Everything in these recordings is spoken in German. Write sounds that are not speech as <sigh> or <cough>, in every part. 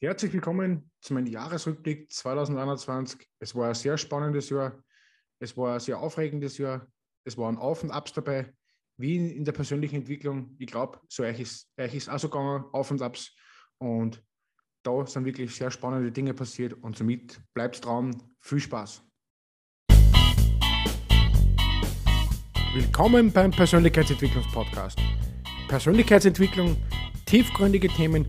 Herzlich willkommen zu meinem Jahresrückblick 2021. Es war ein sehr spannendes Jahr. Es war ein sehr aufregendes Jahr. Es waren Auf und Abs dabei, wie in der persönlichen Entwicklung. Ich glaube, so euch ist, euch ist auch so gegangen, Auf und Abs. Und da sind wirklich sehr spannende Dinge passiert. Und somit bleibt dran. Viel Spaß. Willkommen beim Persönlichkeitsentwicklungspodcast. Persönlichkeitsentwicklung, tiefgründige Themen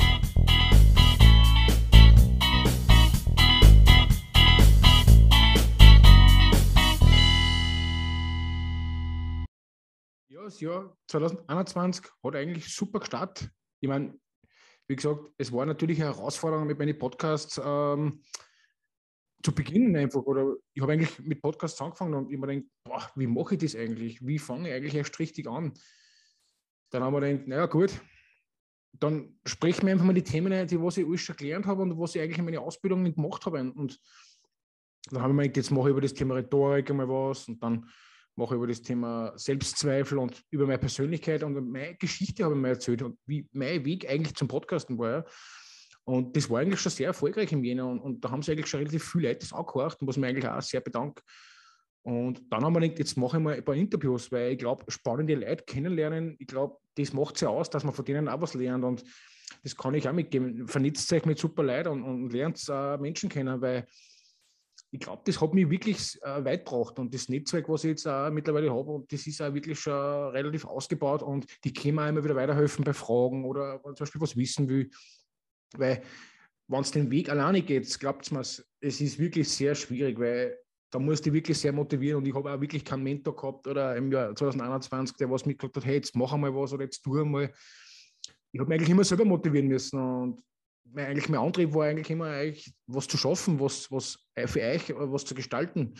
Jahr 2021 hat eigentlich super gestartet. Ich meine, wie gesagt, es war natürlich eine Herausforderung mit meinen Podcasts ähm, zu beginnen einfach. Oder ich habe eigentlich mit Podcasts angefangen und ich mir gedacht, boah, wie mache ich das eigentlich? Wie fange ich eigentlich erst richtig an? Dann haben wir gedacht, naja gut, dann sprechen wir einfach mal die Themen ein, die was ich alles schon gelernt habe und was ich eigentlich in meiner Ausbildung nicht gemacht habe. Und dann habe ich mir gedacht, jetzt mache ich über das Thema Rhetorik einmal was und dann mache über das Thema Selbstzweifel und über meine Persönlichkeit und meine Geschichte habe ich mir erzählt und wie mein Weg eigentlich zum Podcasten war. Und das war eigentlich schon sehr erfolgreich im Jänner und, und da haben sie eigentlich schon relativ viele Leute das angehört und was mir eigentlich auch sehr bedankt. Und dann haben wir gedacht, jetzt mache ich mal ein paar Interviews, weil ich glaube, spannende Leute kennenlernen, ich glaube, das macht es ja aus, dass man von denen auch was lernt. Und das kann ich auch mitgeben. Vernetzt euch mit super Leuten und, und lernt äh, Menschen kennen, weil ich glaube, das hat mich wirklich äh, weit gebracht. Und das Netzwerk, was ich jetzt äh, mittlerweile habe, das ist auch wirklich schon relativ ausgebaut und die können mir immer wieder weiterhelfen bei Fragen oder wenn zum Beispiel was wissen will. Weil, wenn es den Weg alleine geht, glaubt mir, es ist wirklich sehr schwierig, weil da musst du wirklich sehr motivieren und ich habe auch wirklich keinen Mentor gehabt oder im Jahr 2021, der was mitgekriegt hat, hey, jetzt mach einmal was oder jetzt tu einmal. Ich habe mich eigentlich immer selber motivieren müssen und mein, eigentlich mein Antrieb war eigentlich immer eigentlich was zu schaffen, was, was für euch was zu gestalten.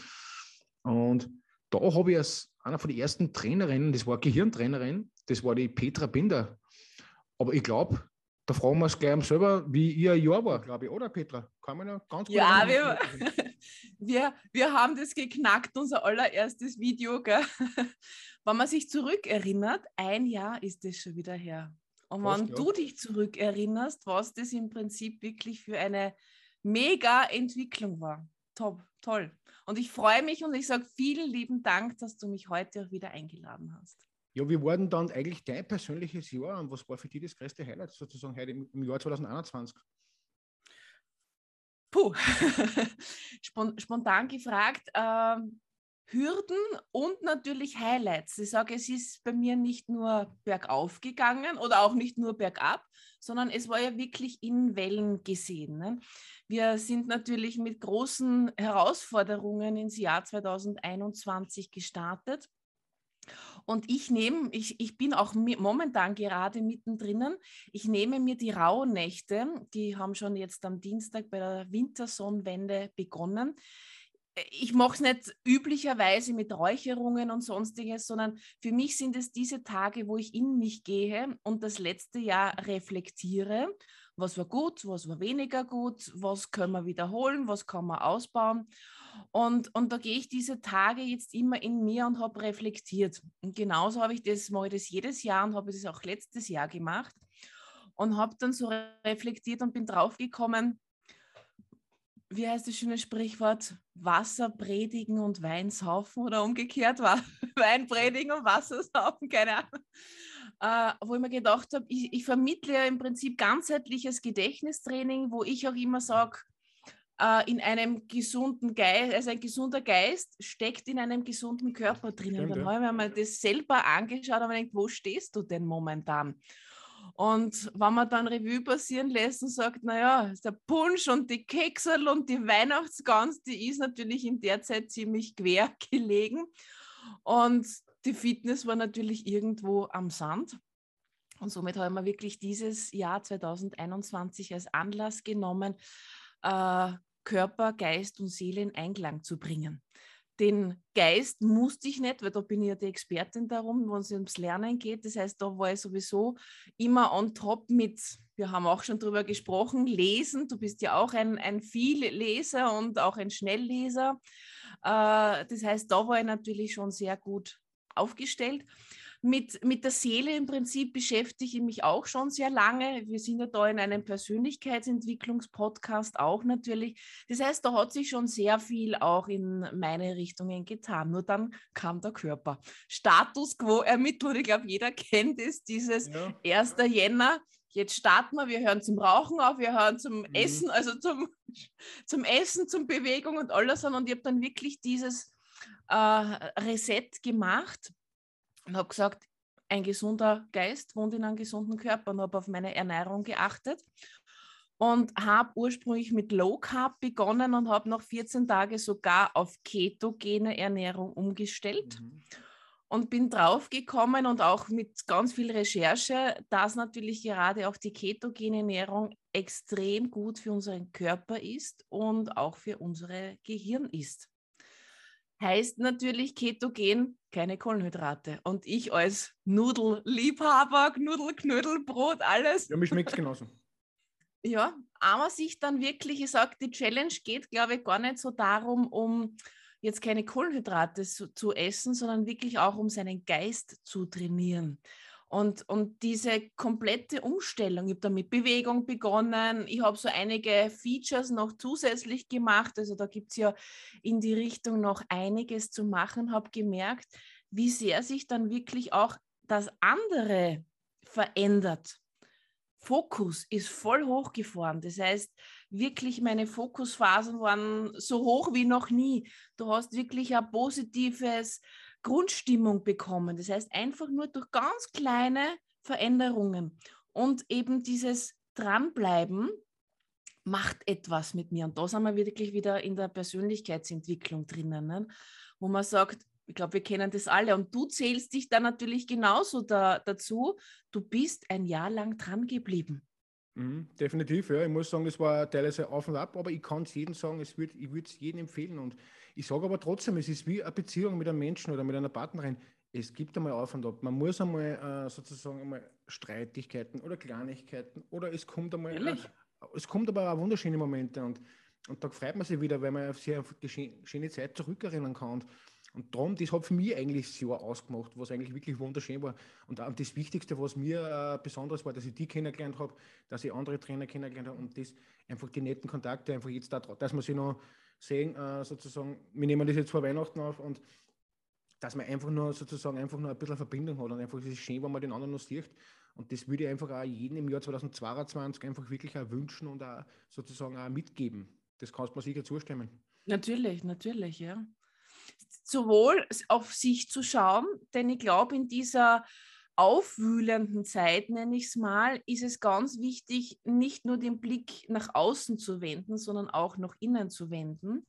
Und da habe ich als einer von den ersten Trainerinnen, das war Gehirntrainerin, das war die Petra Binder. Aber ich glaube, da fragen wir uns gleich selber, wie ihr Jahr war, glaube ich, oder Petra? Kann man ja ganz gut Ja, wir, <laughs> wir, wir haben das geknackt, unser allererstes Video. Gell? <laughs> Wenn man sich zurückerinnert, ein Jahr ist das schon wieder her. Und Fast, wenn ja. du dich zurückerinnerst, was das im Prinzip wirklich für eine mega Entwicklung war. Top, toll. Und ich freue mich und ich sage vielen lieben Dank, dass du mich heute auch wieder eingeladen hast. Ja, wie war denn dann eigentlich dein persönliches Jahr und was war für dich das größte Highlight sozusagen heute im, Jahr 2021? Puh, <laughs> spontan gefragt. Ähm, Hürden und natürlich Highlights. Ich sage, es ist bei mir nicht nur bergauf gegangen oder auch nicht nur bergab, sondern es war ja wirklich in Wellen gesehen. Ne? Wir sind natürlich mit großen Herausforderungen ins Jahr 2021 gestartet. Und ich nehme, ich, ich bin auch momentan gerade mittendrin, ich nehme mir die Rauhnächte, die haben schon jetzt am Dienstag bei der Wintersonnenwende begonnen ich mache es nicht üblicherweise mit Räucherungen und sonstiges, sondern für mich sind es diese Tage, wo ich in mich gehe und das letzte Jahr reflektiere. Was war gut, was war weniger gut, was können wir wiederholen, was kann man ausbauen. Und, und da gehe ich diese Tage jetzt immer in mir und habe reflektiert. Und genauso habe ich das, mache ich das jedes Jahr und habe das auch letztes Jahr gemacht und habe dann so reflektiert und bin draufgekommen, wie heißt das schöne Sprichwort? Wasser predigen und Wein saufen oder umgekehrt war <laughs> Wein predigen und Wasser saufen, keine Ahnung. Äh, wo ich mir gedacht habe, ich, ich, vermittle ja im Prinzip ganzheitliches Gedächtnistraining, wo ich auch immer sage, äh, in einem gesunden Geist, also ein gesunder Geist steckt in einem gesunden Körper drinnen. Dann habe ich mir mal das selber angeschaut und mir gedacht, wo stehst du denn momentan? Und wenn man dann Revue passieren lässt und sagt, naja, der Punsch und die Keksel und die Weihnachtsgans, die ist natürlich in der Zeit ziemlich quer <laughs> gelegen. Und die Fitness war natürlich irgendwo am Sand. Und somit haben wir wirklich dieses Jahr 2021 als Anlass genommen, äh, Körper, Geist und Seele in Einklang zu bringen. Den Geist musste ich nicht, weil da bin ich ja die Expertin darum, wenn es ums Lernen geht. Das heißt, da war ich sowieso immer on top mit, wir haben auch schon darüber gesprochen, Lesen. Du bist ja auch ein, ein Vielleser und auch ein Schnellleser. Äh, das heißt, da war ich natürlich schon sehr gut aufgestellt. Mit, mit der Seele im Prinzip beschäftige ich mich auch schon sehr lange. Wir sind ja da in einem Persönlichkeitsentwicklungspodcast auch natürlich. Das heißt, da hat sich schon sehr viel auch in meine Richtungen getan. Nur dann kam der Körper. Status quo ermittelt, ich glaube, jeder kennt es, dieses ja. 1. Jänner jetzt starten wir, wir hören zum Rauchen auf, wir hören zum mhm. Essen, also zum, <laughs> zum Essen, zum Bewegung und alles an. Und ich habe dann wirklich dieses äh, Reset gemacht und habe gesagt, ein gesunder Geist wohnt in einem gesunden Körper und habe auf meine Ernährung geachtet und habe ursprünglich mit Low Carb begonnen und habe nach 14 Tagen sogar auf ketogene Ernährung umgestellt. Mhm. Und bin draufgekommen und auch mit ganz viel Recherche, dass natürlich gerade auch die ketogene Ernährung extrem gut für unseren Körper ist und auch für unsere Gehirn ist heißt natürlich ketogen keine Kohlenhydrate. Und ich als Nudelliebhaber, Knudel, Knödelbrot, alles. Ja, mich schmeckt genauso. <laughs> Ja, aber sich dann wirklich, ich sage, die Challenge geht, glaube ich, gar nicht so darum, um jetzt keine Kohlenhydrate zu, zu essen, sondern wirklich auch um seinen Geist zu trainieren. Und, und diese komplette Umstellung, ich habe da mit Bewegung begonnen, ich habe so einige Features noch zusätzlich gemacht, also da gibt es ja in die Richtung noch einiges zu machen, habe gemerkt, wie sehr sich dann wirklich auch das andere verändert. Fokus ist voll hochgefahren. Das heißt, wirklich meine Fokusphasen waren so hoch wie noch nie. Du hast wirklich ein positives Grundstimmung bekommen. Das heißt, einfach nur durch ganz kleine Veränderungen und eben dieses Dranbleiben macht etwas mit mir. Und da sind wir wirklich wieder in der Persönlichkeitsentwicklung drinnen, ne? wo man sagt, ich glaube, wir kennen das alle. Und du zählst dich da natürlich genauso da, dazu. Du bist ein Jahr lang dran geblieben. Mhm, definitiv, ja. Ich muss sagen, es war teilweise auf und ab, aber ich kann es jedem sagen, es wird, ich würde es jedem empfehlen. Und ich sage aber trotzdem, es ist wie eine Beziehung mit einem Menschen oder mit einer Partnerin. Es gibt einmal auf und ab. Man muss einmal äh, sozusagen einmal Streitigkeiten oder Kleinigkeiten oder es kommt einmal, äh, es kommt aber auch wunderschöne Momente und, und da freut man sich wieder, weil man auf sich auf die schöne Zeit zurückerinnern kann. Und, und darum, das hat für mich eigentlich das Jahr ausgemacht, was eigentlich wirklich wunderschön war. Und das Wichtigste, was mir äh, besonders war, dass ich die kennengelernt habe, dass ich andere Trainer kennengelernt habe und das einfach die netten Kontakte einfach jetzt da, dass man sich noch sehen, äh, sozusagen, wir nehmen das jetzt vor Weihnachten auf und dass man einfach nur sozusagen einfach nur ein bisschen Verbindung hat und einfach es ist schön, wenn man den anderen noch sieht. Und das würde ich einfach auch jedem im Jahr 2022 einfach wirklich auch wünschen und auch sozusagen auch mitgeben. Das kannst du mir sicher zustimmen. Natürlich, natürlich, ja. Sowohl auf sich zu schauen, denn ich glaube, in dieser aufwühlenden Zeit, nenne ich es mal, ist es ganz wichtig, nicht nur den Blick nach außen zu wenden, sondern auch nach innen zu wenden.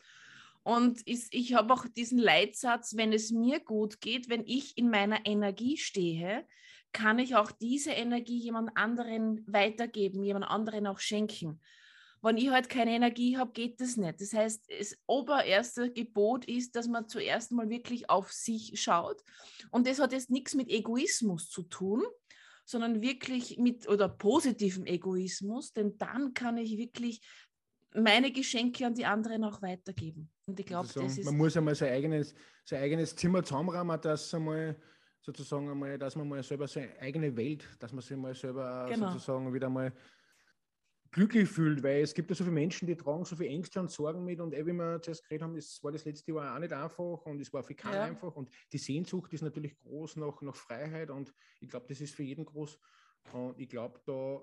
Und ist, ich habe auch diesen Leitsatz, wenn es mir gut geht, wenn ich in meiner Energie stehe, kann ich auch diese Energie jemand anderen weitergeben, jemand anderen auch schenken wenn ich halt keine Energie habe, geht das nicht. Das heißt, das obererste Gebot ist, dass man zuerst mal wirklich auf sich schaut. Und das hat jetzt nichts mit Egoismus zu tun, sondern wirklich mit oder positivem Egoismus, denn dann kann ich wirklich meine Geschenke an die anderen auch weitergeben. Und ich glaube, das ist. Man muss einmal sein eigenes, sein eigenes Zimmer zusammenräumen, dass einmal sozusagen einmal, dass man mal selber seine eigene Welt, dass man sich mal selber genau. sozusagen wieder mal glücklich fühlt, weil es gibt ja so viele Menschen, die tragen so viele Ängste und Sorgen mit und eh, wie wir zuerst geredet haben, das war das letzte Jahr auch nicht einfach und es war für keinen ja. einfach und die Sehnsucht ist natürlich groß nach, nach Freiheit und ich glaube, das ist für jeden groß und ich glaube, da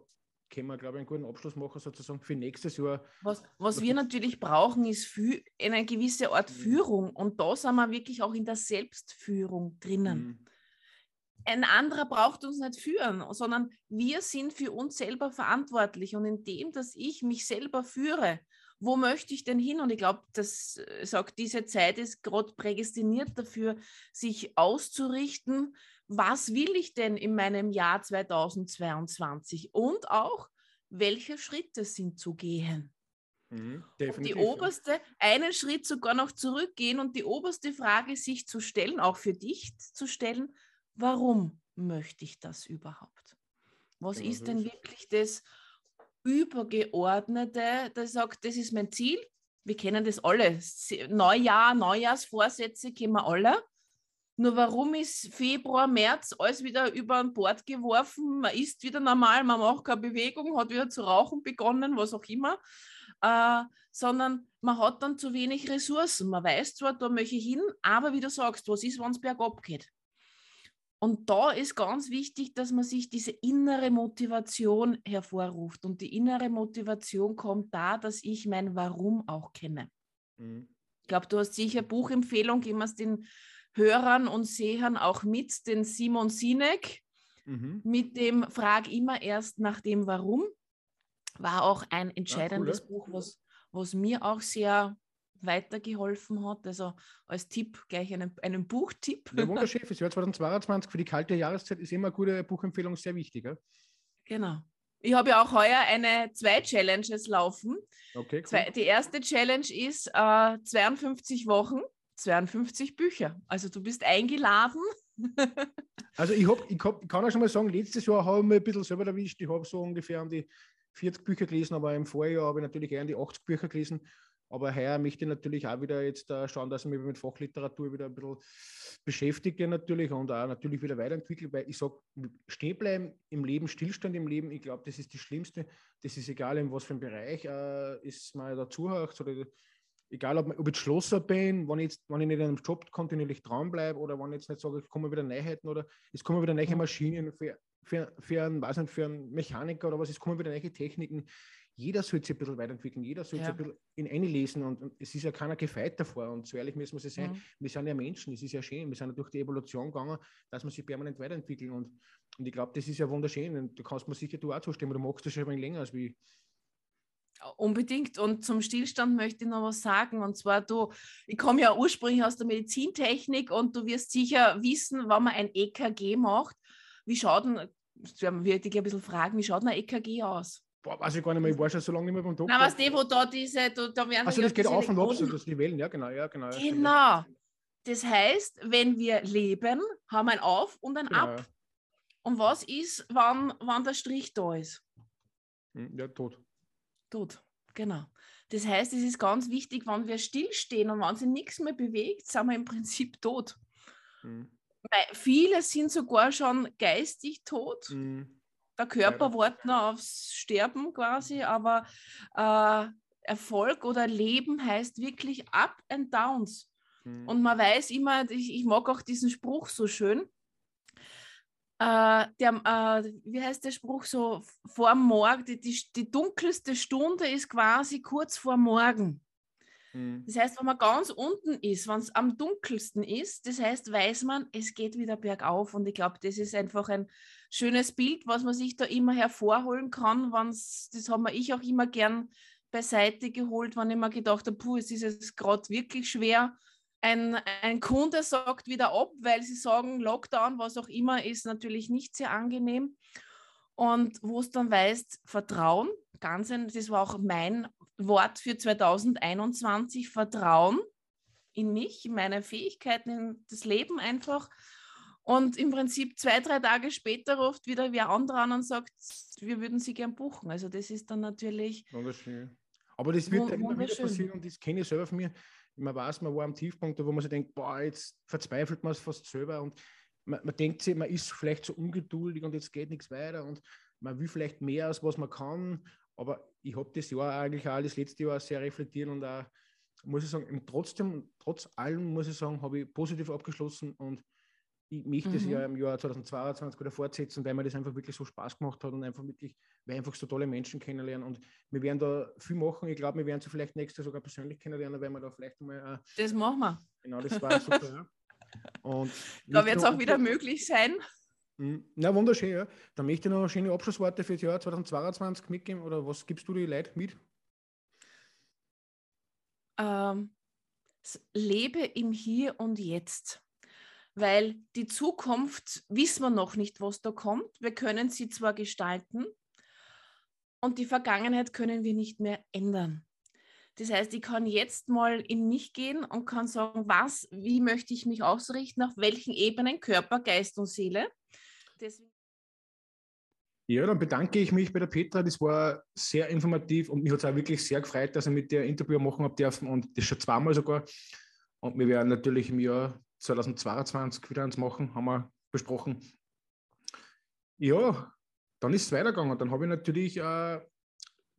können wir, glaube ich, einen guten Abschluss machen, sozusagen für nächstes Jahr. Was, was wir natürlich brauchen, ist eine gewisse Art mhm. Führung. Und da sind wir wirklich auch in der Selbstführung drinnen. Mhm ein anderer braucht uns nicht führen, sondern wir sind für uns selber verantwortlich. Und indem, dass ich mich selber führe, wo möchte ich denn hin? Und ich glaube, das äh, sagt, diese Zeit ist gerade prädestiniert dafür, sich auszurichten, was will ich denn in meinem Jahr 2022 und auch, welche Schritte sind zu gehen. Mhm, und die oberste, einen Schritt sogar noch zurückgehen und die oberste Frage sich zu stellen, auch für dich zu stellen, warum möchte ich das überhaupt? Was genau, ist denn wirklich das Übergeordnete, das sagt, das ist mein Ziel? Wir kennen das alle. Neujahr, Neujahrsvorsätze kennen wir alle. Nur warum ist Februar, März alles wieder über ein Bord geworfen? Man isst wieder normal, man macht keine Bewegung, hat wieder zu rauchen begonnen, was auch immer. Äh, sondern man hat dann zu wenig Ressourcen. Man weiß zwar, da möchte ich hin, aber wie du sagst, was ist, wenn es bergab geht? Und da ist ganz wichtig, dass man sich diese innere Motivation hervorruft. Und die innere Motivation kommt da, dass ich mein Warum auch kenne. Mhm. Ich glaube, du hast sicher Buchempfehlung, geben wir es den Hörern und Sehern auch mit, den Simon Sinek, mhm. mit dem Frag immer erst nach dem Warum. War auch ein entscheidendes ja, cool, Buch, was, was mir auch sehr weitergeholfen hat. Also als Tipp gleich einen, einen Buchtipp. Ja, <laughs> wunderschön. Fürs Jahr 2022 für die kalte Jahreszeit ist immer eine gute Buchempfehlung sehr wichtig. Ja? Genau. Ich habe ja auch heuer eine zwei Challenges laufen. Okay, cool. Zwei, die erste Challenge ist äh, 52 Wochen 52 Bücher. Also du bist eingeladen. <laughs> also ich, hab, ich, hab, kann auch schon mal sagen, letztes Jahr habe ich mich ein bisschen selber erwischt. Ich habe so ungefähr an die 40 Bücher gelesen, aber im Vorjahr habe ich natürlich eher an die 80 Bücher gelesen. Aber heuer möchte ich natürlich auch wieder jetzt uh, schauen, dass ich mich mit Fachliteratur wieder ein bisschen beschäftige natürlich und auch natürlich wieder weiterentwickle, weil ich sage, stehen bleiben im Leben, Stillstand im Leben, ich glaube, das ist das Schlimmste. Das ist egal, in was für einem Bereich uh, ist man dazu hört oder egal ob, ob ich Schlosser bin, wenn ich, jetzt, wenn ich nicht in einem Job kontinuierlich dran bleibe oder wenn ich jetzt nicht sage, es kommen wieder Neuheiten oder es kommen wieder neue Maschinen für, für, für, einen, weiß nicht, für einen Mechaniker oder was, es kommen wieder neue Techniken. Jeder sollte sich ein bisschen weiterentwickeln, jeder sollte ja. sich ein bisschen in eine lesen und, und, es ist ja keiner gefeit davor und so ehrlich müssen wir sein. Mhm. Wir sind ja Menschen, es ist ja schön, wir sind ja durch die Evolution gegangen, dass man sich permanent weiterentwickeln und, und ich glaube, das ist ja wunderschön und du kannst mir sicher du auch zustimmen, du magst das schon ein wenig länger als wie Unbedingt. Und zum Stillstand möchte ich noch was sagen. Und zwar, du, ich komme ja ursprünglich aus der Medizintechnik und du wirst sicher wissen, wenn man ein EKG macht, wie schaut denn, das werden wir dich ein bisschen fragen, wie schaut ein EKG aus? Boah, weiß ich gar nicht mehr, ich war schon so lange nicht mehr beim Doktor. Na, was die, wo da diese, da, da werden Also das geht auf und ab, so dass die Wellen, ja genau, ja genau. Genau. Das heißt, wenn wir leben, haben wir ein Auf und ein genau, Ab. Und was ist, wann, wann der Strich da ist? Hm, ja, tot. Tot, genau. Das heißt, es ist ganz wichtig, wenn wir stillstehen und wenn sich nichts mehr bewegt, sind wir im Prinzip tot. Mhm. Weil viele sind sogar schon geistig tot. Mhm. Der Körper ja. wartet noch aufs Sterben quasi, aber äh, Erfolg oder Leben heißt wirklich Up and Downs. Mhm. Und man weiß immer, ich, ich mag auch diesen Spruch so schön, äh, der, äh, wie heißt der Spruch so, vor Morgen, die, die, die, dunkelste Stunde ist quasi kurz vor Morgen. Mhm. Das heißt, wenn man ganz unten ist, wenn es am dunkelsten ist, das heißt, weiß man, es geht wieder bergauf. Und ich glaube, das ist einfach ein schönes Bild, was man sich da immer hervorholen kann. Das habe ich auch immer gern beiseite geholt, wenn ich mir gedacht habe, puh, es ist jetzt gerade wirklich schwer ein, ein Kunde sagt wieder ab, weil sie sagen, Lockdown, was auch immer, ist natürlich nicht sehr angenehm. Und wo es dann weißt, Vertrauen, ganz ein, das war auch mein Wort für 2021, Vertrauen in mich, in meine Fähigkeiten, in das Leben einfach. Und im Prinzip zwei, drei Tage später ruft wieder wer andere an und sagt, wir würden sie gern buchen. Also das ist dann natürlich. Wunderschön. Aber das wird ja immer wieder passieren und das kenne ich selber von mir man weiß, man war am Tiefpunkt, wo man sich denkt, boah, jetzt verzweifelt man es fast selber und man, man, denkt sich, man ist vielleicht so ungeduldig und jetzt geht nichts weiter und man will vielleicht mehr, als was man kann, aber ich habe das Jahr eigentlich auch, das letzte Jahr sehr reflektiert und auch, muss ich sagen, trotzdem, trotz allem, muss ich sagen, habe ich positiv abgeschlossen und ich möchte mhm. das ja im Jahr 2022 wieder fortsetzen, weil mir das einfach wirklich so Spaß gemacht hat und einfach wirklich, weil einfach so tolle Menschen kennenlernen. Und wir werden da viel machen. Ich glaube, wir werden sie vielleicht nächstes Jahr sogar persönlich kennenlernen, weil wir da vielleicht mal. Äh, das machen wir. Genau, das war super. ja. Und <laughs> da wird es auch wieder möglich sein. Hm, na, wunderschön, ja. Dann möchte ich noch schöne Abschlussworte für das Jahr 2022 mitgeben oder was gibst du die Leute mit? Ähm, lebe im Hier und Jetzt weil die Zukunft wissen wir noch nicht, was da kommt. Wir können sie zwar gestalten und die Vergangenheit können wir nicht mehr ändern. Das heißt, ich kann jetzt mal in mich gehen und kann sagen, was, wie möchte ich mich ausrichten, auf welchen Ebenen, Körper, Geist und Seele. Deswegen ja, dann bedanke ich mich bei der Petra. Das war sehr informativ und mich hat es auch wirklich sehr gefreut, dass ich mit der Interview machen habe dürfen und das schon zweimal sogar. Und wir werden natürlich im Jahr 2022 wieder eins machen, haben wir besprochen. Ja, dann ist es weitergegangen. Dann habe ich natürlich äh,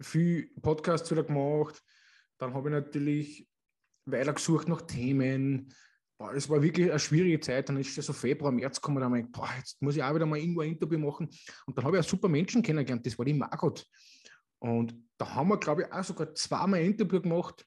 viel Podcasts wieder gemacht. Dann habe ich natürlich weitergesucht nach Themen. Boah, das war wirklich eine schwierige Zeit. Dann ist es so Februar, März gekommen, da habe ich gedacht, boah, jetzt muss ich auch wieder mal irgendwo ein Interview machen. Und dann habe ich einen super Menschen kennengelernt, das war die Margot. Und da haben wir, glaube ich, auch sogar zweimal ein Interview gemacht.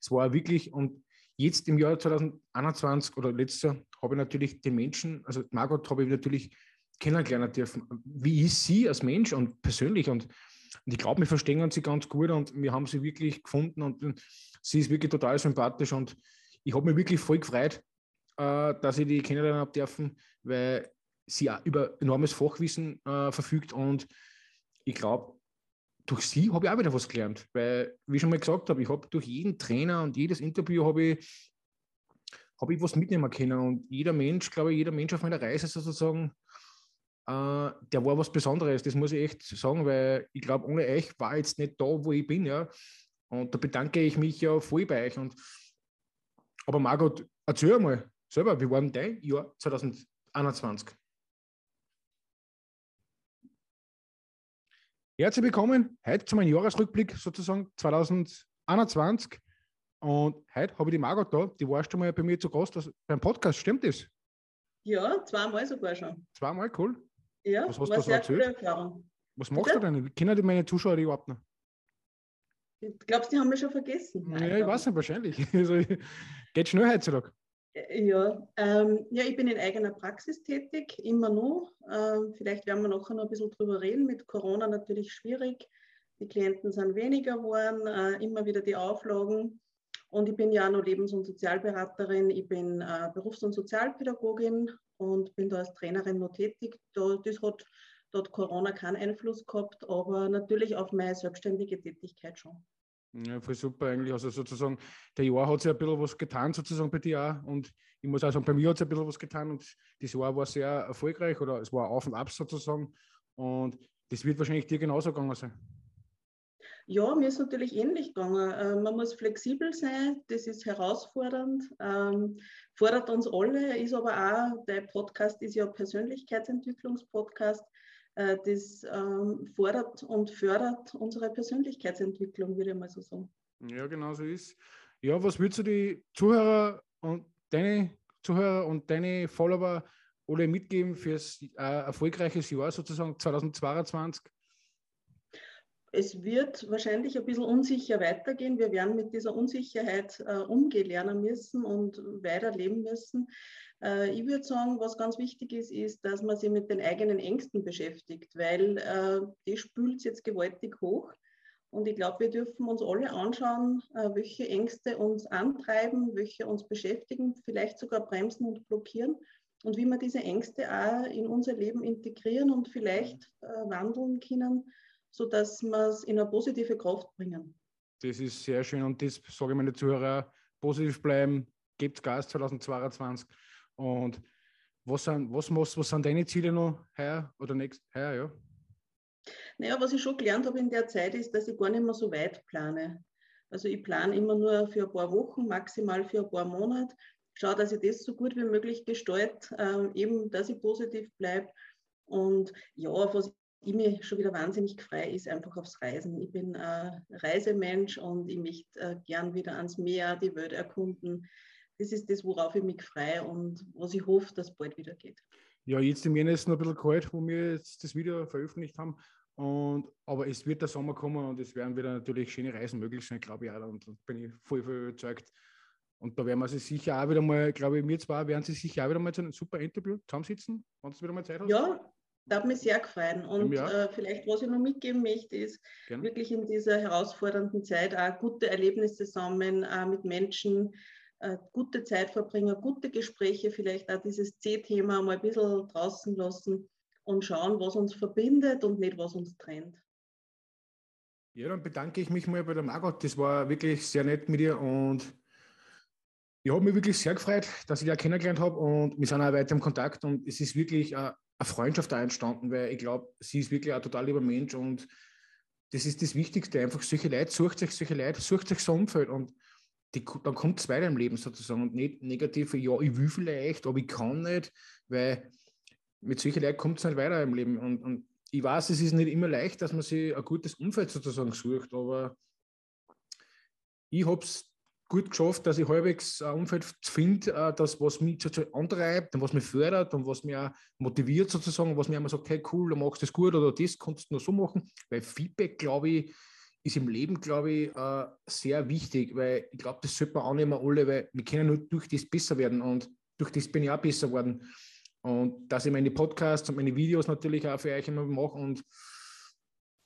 Es war wirklich, und jetzt im Jahr 2021 oder letztes Jahr habe ich natürlich den Menschen, also Margot habe ich natürlich kennenlernen dürfen. Wie ist sie als Mensch und persönlich? Und, und ich glaube, wir verstehen sie ganz gut und wir haben sie wirklich gefunden und sie ist wirklich total sympathisch und ich habe mich wirklich voll gefreut, äh, dass ich die kennenlernen habe dürfen, weil sie auch über enormes Fachwissen äh, verfügt und ich glaube, durch sie habe ich auch wieder was gelernt, weil, wie ich schon mal gesagt habe, ich habe durch jeden Trainer und jedes Interview habe ich, hab ich was mitnehmen können. Und jeder Mensch, glaube ich, jeder Mensch auf meiner Reise sozusagen, äh, der war was Besonderes, das muss ich echt sagen, weil ich glaube, ohne euch war ich jetzt nicht da, wo ich bin, ja, und da bedanke ich mich ja voll bei euch. Und aber Margot, erzähl mal selber, wie war denn dein Jahr 2021? Herzlich willkommen heute zu meinem Jahresrückblick sozusagen 2021. Und heute habe ich die Margot da, die warst du mal bei mir zu Gast beim Podcast, stimmt das? Ja, zweimal sogar schon. Zweimal, cool. Ja, was hast du so erzählt? Was machst Bitte? du denn? Kennen meine Zuschauer überhaupt noch? Glaubst du, die haben wir schon vergessen? Nein, ja, ich weiß nicht, wahrscheinlich. <laughs> Also, geht schnell heutzutage. Ja, ähm, ja, ich bin in eigener Praxis tätig, immer noch. Ähm, vielleicht werden wir nachher noch ein bisschen drüber reden. Mit Corona natürlich schwierig. Die Klienten sind weniger geworden, äh, immer wieder die Auflagen. Und ich bin ja auch noch Lebens- und Sozialberaterin. Ich bin äh, Berufs- und Sozialpädagogin und bin da als Trainerin noch tätig. Da, das hat dort Corona keinen Einfluss gehabt, aber natürlich auf meine selbstständige Tätigkeit schon. Ja, voll super eigentlich. Also sozusagen, der Jahr hat sich ein bisschen was getan, sozusagen bei dir auch. Und ich muss auch sagen, bei mir hat sich ein bisschen was getan und das Jahr war sehr erfolgreich oder es war auf und ab sozusagen. Und das wird wahrscheinlich dir genauso gegangen sein. Ja, mir ist natürlich ähnlich gegangen. Äh, man muss flexibel sein, das ist herausfordernd, ähm, fordert uns alle, ist aber auch, der Podcast ist ja Persönlichkeitsentwicklungspodcast. Äh, das ähm, fordert und fördert unsere Persönlichkeitsentwicklung, würde ich mal so sagen. Ja, genau so ist. Ja, was würdest du die Zuhörer und deine Zuhörer und deine Follower alle mitgeben für ein äh, erfolgreiches Jahr sozusagen 2022? Es wird wahrscheinlich ein bisschen unsicher weitergehen. Wir werden mit dieser Unsicherheit äh, umgehen lernen müssen und weiterleben müssen. Äh, ich würde sagen, was ganz wichtig ist, ist, dass man sich mit den eigenen Ängsten beschäftigt, weil äh, die spült jetzt gewaltig hoch. Und ich glaube, wir dürfen uns alle anschauen, äh, welche Ängste uns antreiben, welche uns beschäftigen, vielleicht sogar bremsen und blockieren und wie wir diese Ängste auch in unser Leben integrieren und vielleicht äh, wandeln können, sodass wir es in eine positive Kraft bringen. Das ist sehr schön und das sage ich meine Zuhörer, positiv bleiben, gebt Gas 2022 und was sind, was, was, was sind deine Ziele noch heuer oder nächstes heuer, ja? Naja, was ich schon gelernt habe in der Zeit ist, dass ich gar nicht mehr so weit plane. Also ich plane immer nur für ein paar Wochen, maximal für ein paar Monate. Schaue, dass ich das so gut wie möglich gestalte, ähm, eben, dass ich positiv bleibe. Und ja, was ich mir schon wieder wahnsinnig frei ist, einfach aufs Reisen. Ich bin ein Reisemensch und ich möchte äh, gern wieder ans Meer, die Welt erkunden das ist das, worauf ich mich freue und was ich hoffe, dass es bald wieder geht. Ja, jetzt im Jänner ist es noch ein bisschen kalt, wo wir jetzt das Video veröffentlicht haben. Und, aber es wird der Sommer kommen und es werden wieder natürlich schöne Reisen möglich sein, glaube ich auch. Und da bin ich voll, voll überzeugt. Und da werden wir sie sicher auch wieder mal, glaube ich, wir zwei werden sie sicher auch wieder mal zu einem super Interview zusammensitzen, wenn du wieder mal Zeit hast. Ja, da hat mich sehr gefreut. Und äh, vielleicht, was ich noch mitgeben möchte, ist Gerne. wirklich in dieser herausfordernden Zeit auch gute Erlebnisse sammeln, mit Menschen, gute Zeit verbringen, gute Gespräche, vielleicht auch dieses C-Thema mal ein bisschen draußen lassen und schauen, was uns verbindet und nicht, was uns trennt. Ja, dann bedanke ich mich mal bei der Margot. Das war wirklich sehr nett mit dir und ich habe mich wirklich sehr gefreut, dass ich dich kennengelernt habe und wir sind auch weiter im Kontakt und es ist wirklich eine Freundschaft da entstanden, weil ich glaube, sie ist wirklich ein total lieber Mensch und das ist das Wichtigste. Einfach solche Leute, sucht sich solche Leute, sucht sich so Umfeld und die, dann kommt es weiter im Leben sozusagen und nicht negativ, ja, ich will vielleicht, aber ich kann nicht, weil mit solchen Leuten kommt es nicht weiter im Leben und, und ich weiß, es ist nicht immer leicht, dass man sich ein gutes Umfeld sozusagen sucht, aber ich habe es gut geschafft, dass ich halbwegs ein Umfeld finde, äh, das, was mich antreibt und was mich fördert und was mich auch motiviert sozusagen, was mir immer sagt, hey cool, du machst das gut oder das kannst du nur so machen, weil Feedback, glaube ich, ist im Leben, glaube ich, äh, sehr wichtig, weil ich glaube, das sollte man annehmen alle, weil wir können nur durch das besser werden und durch das bin ich auch besser geworden. Und dass ich meine Podcasts und meine Videos natürlich auch für euch immer mache. Und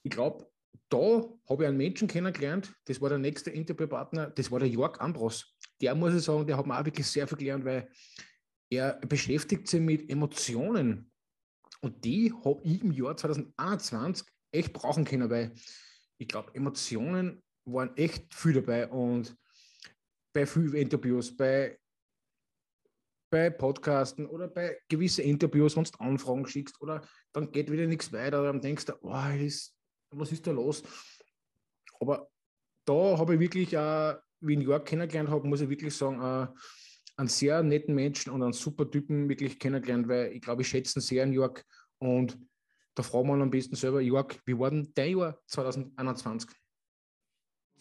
ich glaube, da habe ich einen Menschen kennengelernt, das war der nächste Interviewpartner, das war der Jörg Ambros. Der muss ich sagen, der hat mir auch wirklich sehr viel gelernt, weil er beschäftigt sich mit Emotionen. Und die habe ich im Jahr 2021 echt brauchen können, weil ich glaube, Emotionen waren echt viel dabei. Und bei vielen Interviews, bei bei Podcasten oder bei gewissen Interviews, wenn du Anfragen schickst oder dann geht wieder nichts weiter, dann denkst du, oh, ist, was ist da los? Aber da habe ich wirklich, äh, wie ich New York kennengelernt habe, muss ich wirklich sagen, äh, einen sehr netten Menschen und einen super Typen wirklich kennengelernt, weil ich glaube, ich schätze ihn sehr in New York und da fragen wir am besten selber, Jörg, wie war denn dein Jahr 2021?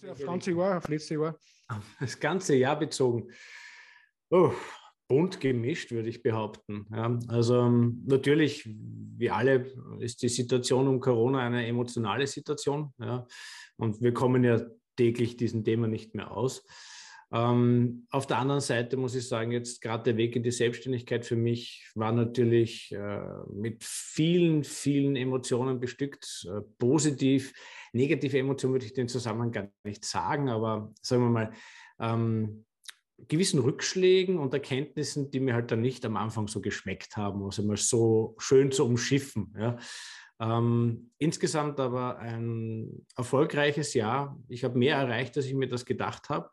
Auf das ganze Jahr, auf letzte Jahr? <laughs> Das ganze Jahr bezogen. Oh, bunt gemischt, würde ich behaupten. Ja, also ähm, natürlich, wie alle, ist die Situation um Corona eine emotionale Situation. Ja, und wir kommen ja täglich diesem Thema nicht mehr aus. Ähm, auf der anderen Seite muss ich sagen, jetzt gerade der Weg in die Selbstständigkeit für mich war natürlich äh, mit vielen, vielen Emotionen bestückt. Äh, positiv, negative Emotionen würde ich den Zusammenhang gar nicht sagen, aber sagen wir mal, ähm, gewissen Rückschlägen und Erkenntnissen, die mir halt dann nicht am Anfang so geschmeckt haben, also mal so schön zu umschiffen. Ja. Ähm, insgesamt aber ein erfolgreiches Jahr. Ich habe mehr erreicht, als ich mir das gedacht habe.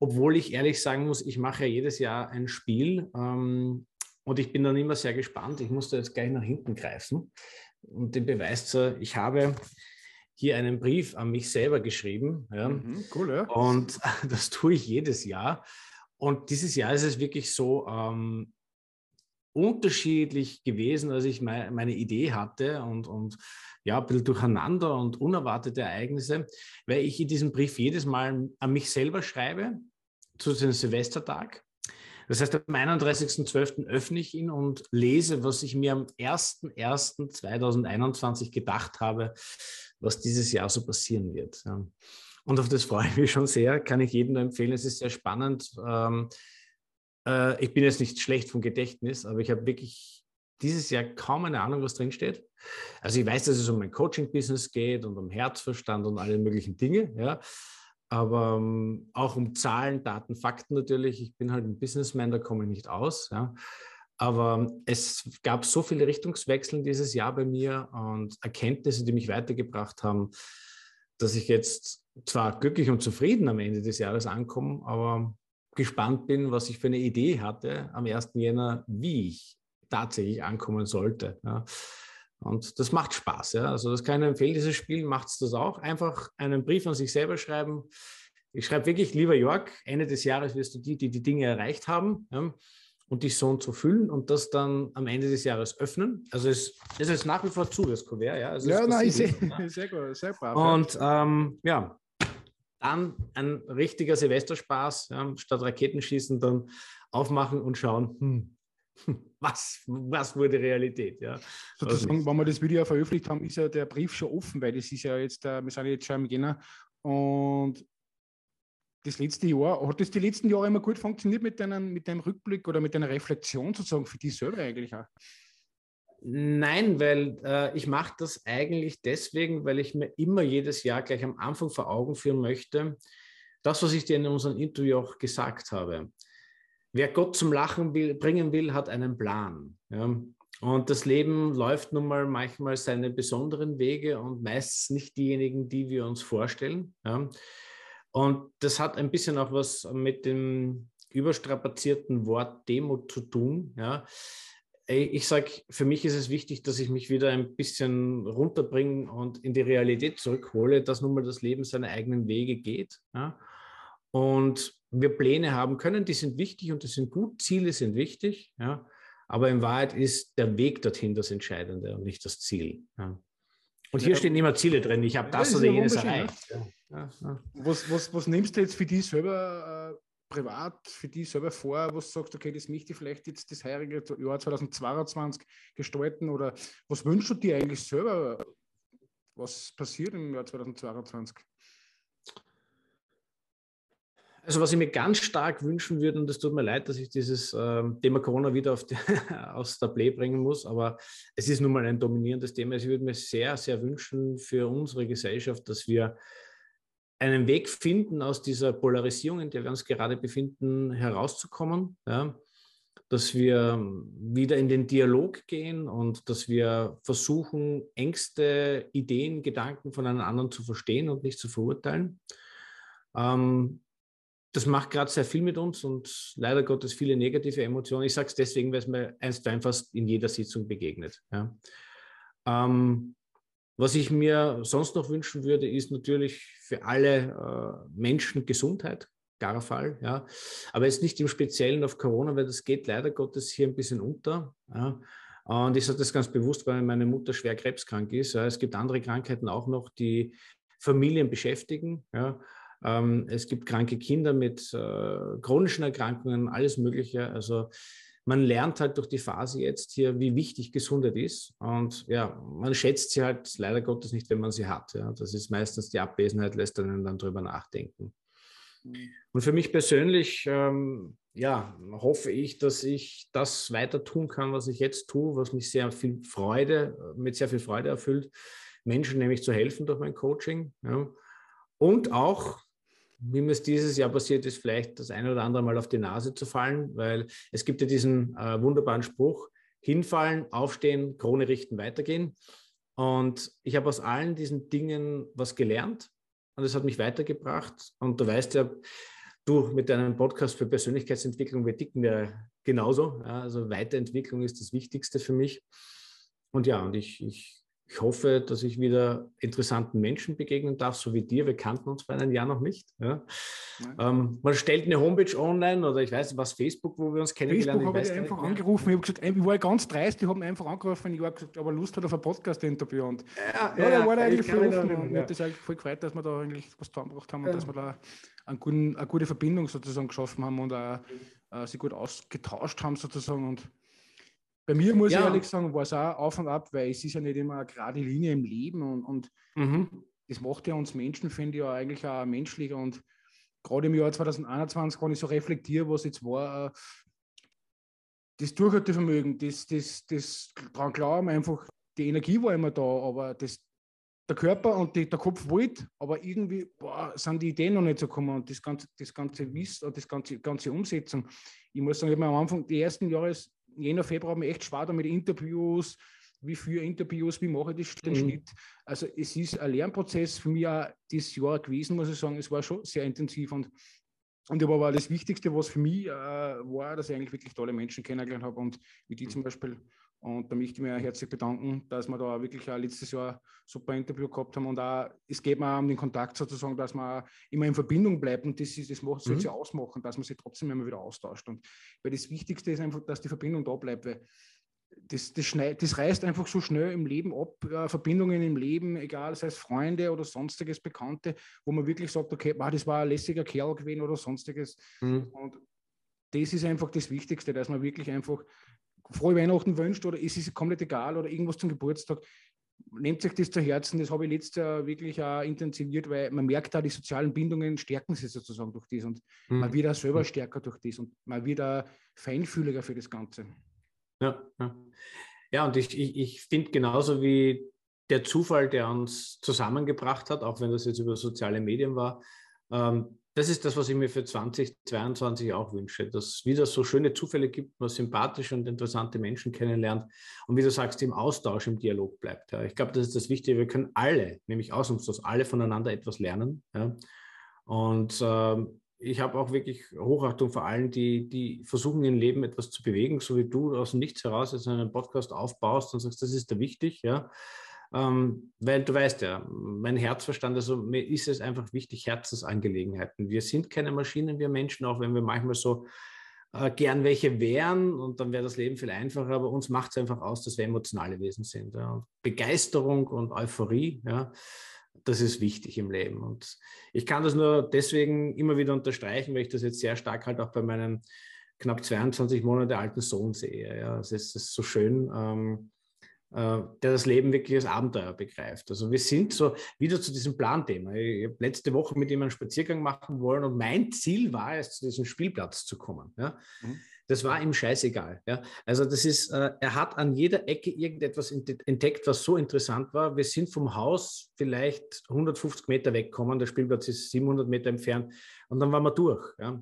Obwohl ich ehrlich sagen muss, ich mache ja jedes Jahr ein Spiel ähm, und ich bin dann immer sehr gespannt. Ich musste jetzt gleich nach hinten greifen und den Beweis, ich habe hier einen Brief an mich selber geschrieben. Ja. Mhm, cool, ja. Und <laughs> das tue ich jedes Jahr. Und dieses Jahr ist es wirklich so ähm, unterschiedlich gewesen, als ich me meine Idee hatte und, und ja, ein bisschen durcheinander und unerwartete Ereignisse, weil ich in diesem Brief jedes Mal an mich selber schreibe zu dem Silvestertag. Das heißt, am 31.12. öffne ich ihn und lese, was ich mir am 01.01.2021 gedacht habe, was dieses Jahr so passieren wird. Und auf das freue ich mich schon sehr, kann ich jedem nur empfehlen. Es ist sehr spannend. Ähm, äh, ich bin jetzt nicht schlecht vom Gedächtnis, aber ich habe wirklich dieses Jahr kaum eine Ahnung, was drin steht. Also ich weiß, dass es um mein Coaching-Business geht und um Herzverstand und alle möglichen Dinge, ja. Aber ähm, auch um Zahlen, Daten, Fakten natürlich. Ich bin halt ein Businessman, da komme ich nicht aus. Ja. Aber es gab so viele Richtungswechsel dieses Jahr bei mir und Erkenntnisse, die mich weitergebracht haben, dass ich jetzt zwar glücklich und zufrieden am Ende des Jahres ankomme, aber gespannt bin, was ich für eine Idee hatte am 1. Jänner, wie ich tatsächlich ankommen sollte. Ja. Und das macht Spaß. Ja. Also das kann ich empfehlen, dieses Spiel macht es das auch. Einfach einen Brief an sich selber schreiben. Ich schreibe wirklich, lieber Jörg, Ende des Jahres wirst du die, die die Dinge erreicht haben. Ja und dich so und so füllen und das dann am Ende des Jahres öffnen. Also es, es ist nach wie vor zu, das Kuvert. Ja, also ja nein, ich sehe, <laughs> sehr gut, sehr brav. Und ähm, ja, dann ein richtiger Silvesterspaß, ja, statt Raketenschießen dann aufmachen und schauen, hm, <laughs> was, was wurde Realität? Ja. Sozusagen, wenn wir das Video veröffentlicht haben, ist ja der Brief schon offen, weil das ist ja jetzt, äh, wir sind jetzt schon im Jänner und das letzte Jahr, hat das die letzten Jahre immer gut funktioniert mit deinem, mit deinem Rückblick oder mit deiner Reflexion sozusagen für dich selber eigentlich auch? Nein, weil äh, ich mache das eigentlich deswegen, weil ich mir immer jedes Jahr gleich am Anfang vor Augen führen möchte, das, was ich dir in unserem Interview auch gesagt habe. Wer Gott zum Lachen will, bringen will, hat einen Plan. Ja? Und das Leben läuft nun mal manchmal seine besonderen Wege und meistens nicht diejenigen, die wir uns vorstellen. Ja. Und das hat ein bisschen auch was mit dem überstrapazierten Wort Demo zu tun. Ja. Ich sage, für mich ist es wichtig, dass ich mich wieder ein bisschen runterbringe und in die Realität zurückhole, dass nun mal das Leben seine eigenen Wege geht. Ja. Und wir Pläne haben können, die sind wichtig und die sind gut, Ziele sind wichtig. Ja. Aber in Wahrheit ist der Weg dorthin das Entscheidende und nicht das Ziel. Ja. Und hier ja, stehen immer Ziele drin. Ich habe das, oder jenes erreicht. Ja. Was, was, was nimmst du jetzt für dich selber äh, privat, für dich selber vor, du sagst, okay, das möchte ich vielleicht jetzt das heurige Jahr 2022 gestalten? Oder was wünschst du dir eigentlich selber, was passiert im Jahr 2022? Also was ich mir ganz stark wünschen würde, und es tut mir leid, dass ich dieses äh, Thema Corona wieder die, <laughs> der Play bringen muss, aber es ist nun mal ein dominierendes Thema. Ich würde mir sehr, sehr wünschen für unsere Gesellschaft, dass wir einen Weg finden, aus dieser Polarisierung, in der wir uns gerade befinden, herauszukommen. Ja? Dass wir wieder in den Dialog gehen und dass wir versuchen, Ängste, Ideen, Gedanken von einem anderen zu verstehen und nicht zu verurteilen. Ähm, das macht gerade sehr viel mit uns und leider Gottes viele negative Emotionen. Ich sage es deswegen, weil es mir einst einfach in jeder Sitzung begegnet. Ja. Ähm, was ich mir sonst noch wünschen würde, ist natürlich für alle äh, Menschen Gesundheit, klarer Fall. Ja. Aber jetzt nicht im Speziellen auf Corona, weil das geht leider Gottes hier ein bisschen unter. Ja. Und ich sage das ganz bewusst, weil meine Mutter schwer krebskrank ist. Es gibt andere Krankheiten auch noch, die Familien beschäftigen. Ja. Ähm, es gibt kranke Kinder mit äh, chronischen Erkrankungen, alles Mögliche. Also man lernt halt durch die Phase jetzt hier, wie wichtig Gesundheit ist. Und ja, man schätzt sie halt leider Gottes nicht, wenn man sie hat. Ja. Das ist meistens die Abwesenheit, lässt einen dann drüber nachdenken. Und für mich persönlich, ähm, ja, hoffe ich, dass ich das weiter tun kann, was ich jetzt tue, was mich sehr viel Freude, mit sehr viel Freude erfüllt, Menschen nämlich zu helfen durch mein Coaching. Ja. Und auch wie mir es dieses Jahr passiert ist, vielleicht das eine oder andere Mal auf die Nase zu fallen, weil es gibt ja diesen äh, wunderbaren Spruch, hinfallen, aufstehen, Krone richten, weitergehen. Und ich habe aus allen diesen Dingen was gelernt und es hat mich weitergebracht. Und du weißt ja, du mit deinem Podcast für Persönlichkeitsentwicklung, wir ticken ja genauso. Ja, also Weiterentwicklung ist das Wichtigste für mich. Und ja, und ich, ich ich hoffe, dass ich wieder interessanten Menschen begegnen darf, so wie dir. Wir kannten uns vor einem Jahr noch nicht. Ja. Ähm, man stellt eine Homepage online oder ich weiß nicht, was, Facebook, wo wir uns kennengelernt haben. Facebook habe ich einfach angerufen. Ich habe gesagt, ich war ganz dreist, die haben einfach angerufen. Ich habe gesagt, aber Lust hat auf ein Podcast-Interview. Und ja, ja, ja, da war er eigentlich voll offen. Und mir hat das eigentlich voll gefreut, dass wir da eigentlich was zusammengebracht haben und dass wir da einen guten, eine gute Verbindung sozusagen geschaffen haben und auch, äh, sich gut ausgetauscht haben sozusagen. Und bei mir muss ja. ich ehrlich sagen, war es auch auf und ab, weil es ist ja nicht immer eine gerade Linie im Leben und, und mhm. das macht ja uns Menschen, finde ich, ja eigentlich auch menschlicher und gerade im Jahr 2021, wenn ich so reflektiere, was jetzt war, äh, das Durchhaltevermögen, das, das, das daran glauben, einfach die Energie war immer da, aber das, der Körper und die, der Kopf wollte, aber irgendwie boah, sind die Ideen noch nicht so gekommen und das ganze, das ganze Wissen und das ganze, ganze Umsetzung. Ich muss sagen, ich habe am Anfang, die ersten Jahre Jänner, Februar haben wir echt schwer mit Interviews, wie viele Interviews, wie mache ich den mhm. Schnitt. Also es ist ein Lernprozess für mich auch dieses Jahr gewesen, muss ich sagen. Es war schon sehr intensiv und, und aber das Wichtigste, was für mich äh, war, dass ich eigentlich wirklich tolle Menschen kennengelernt habe und wie die zum Beispiel. Und da möchte ich mich herzlich bedanken, dass wir da wirklich auch letztes Jahr ein super Interview gehabt haben. Und auch, es geht mir um den Kontakt sozusagen, dass man immer in Verbindung bleibt. Und das, ist, das macht, soll mhm. ja ausmachen, dass man sich trotzdem immer wieder austauscht. Und weil das Wichtigste ist einfach, dass die Verbindung da bleibt. Weil das, das, schneid, das reißt einfach so schnell im Leben ab, äh, Verbindungen im Leben, egal, sei es Freunde oder sonstiges Bekannte, wo man wirklich sagt, okay, wow, das war ein lässiger Kerl gewesen oder sonstiges. Mhm. Und das ist einfach das Wichtigste, dass man wirklich einfach frohe Weihnachten wünscht oder ist es komplett egal oder irgendwas zum Geburtstag, nehmt sich das zu Herzen. Das habe ich letztes Jahr wirklich auch intensiviert, weil man merkt da, die sozialen Bindungen stärken sich sozusagen durch das und mhm. man wird auch selber stärker durch das und man wird auch feinfühliger für das Ganze. Ja, ja. ja und ich, ich, ich finde genauso wie der Zufall, der uns zusammengebracht hat, auch wenn das jetzt über soziale Medien war, ähm, das ist das, was ich mir für 2022 auch wünsche, dass es wieder so schöne Zufälle gibt, man sympathische und interessante Menschen kennenlernt und wie du sagst, im Austausch, im Dialog bleibt. Ja. Ich glaube, das ist das Wichtige. Wir können alle, nämlich ausnahmslos alle voneinander etwas lernen. Ja. Und äh, ich habe auch wirklich Hochachtung vor allen, die, die versuchen, im Leben etwas zu bewegen, so wie du aus dem Nichts heraus jetzt einen Podcast aufbaust und sagst, das ist da wichtig. Ja. Ähm, weil du weißt ja, mein Herzverstand, also mir ist es einfach wichtig, Herzensangelegenheiten. Wir sind keine Maschinen, wir Menschen, auch wenn wir manchmal so äh, gern welche wären und dann wäre das Leben viel einfacher, aber uns macht es einfach aus, dass wir emotionale Wesen sind. Ja. Begeisterung und Euphorie, ja, das ist wichtig im Leben. Und ich kann das nur deswegen immer wieder unterstreichen, weil ich das jetzt sehr stark halt auch bei meinem knapp 22 Monate alten Sohn sehe. Ja. Es ist, ist so schön. Ähm, äh, der das Leben wirklich als Abenteuer begreift. Also wir sind so wieder zu diesem Planthema. Ich habe letzte Woche mit ihm einen Spaziergang machen wollen und mein Ziel war es, zu diesem Spielplatz zu kommen. Ja? Mhm. Das war ihm scheißegal. Ja? Also das ist, äh, er hat an jeder Ecke irgendetwas entdeckt, was so interessant war. Wir sind vom Haus vielleicht 150 Meter weggekommen, der Spielplatz ist 700 Meter entfernt und dann waren wir durch. Ja?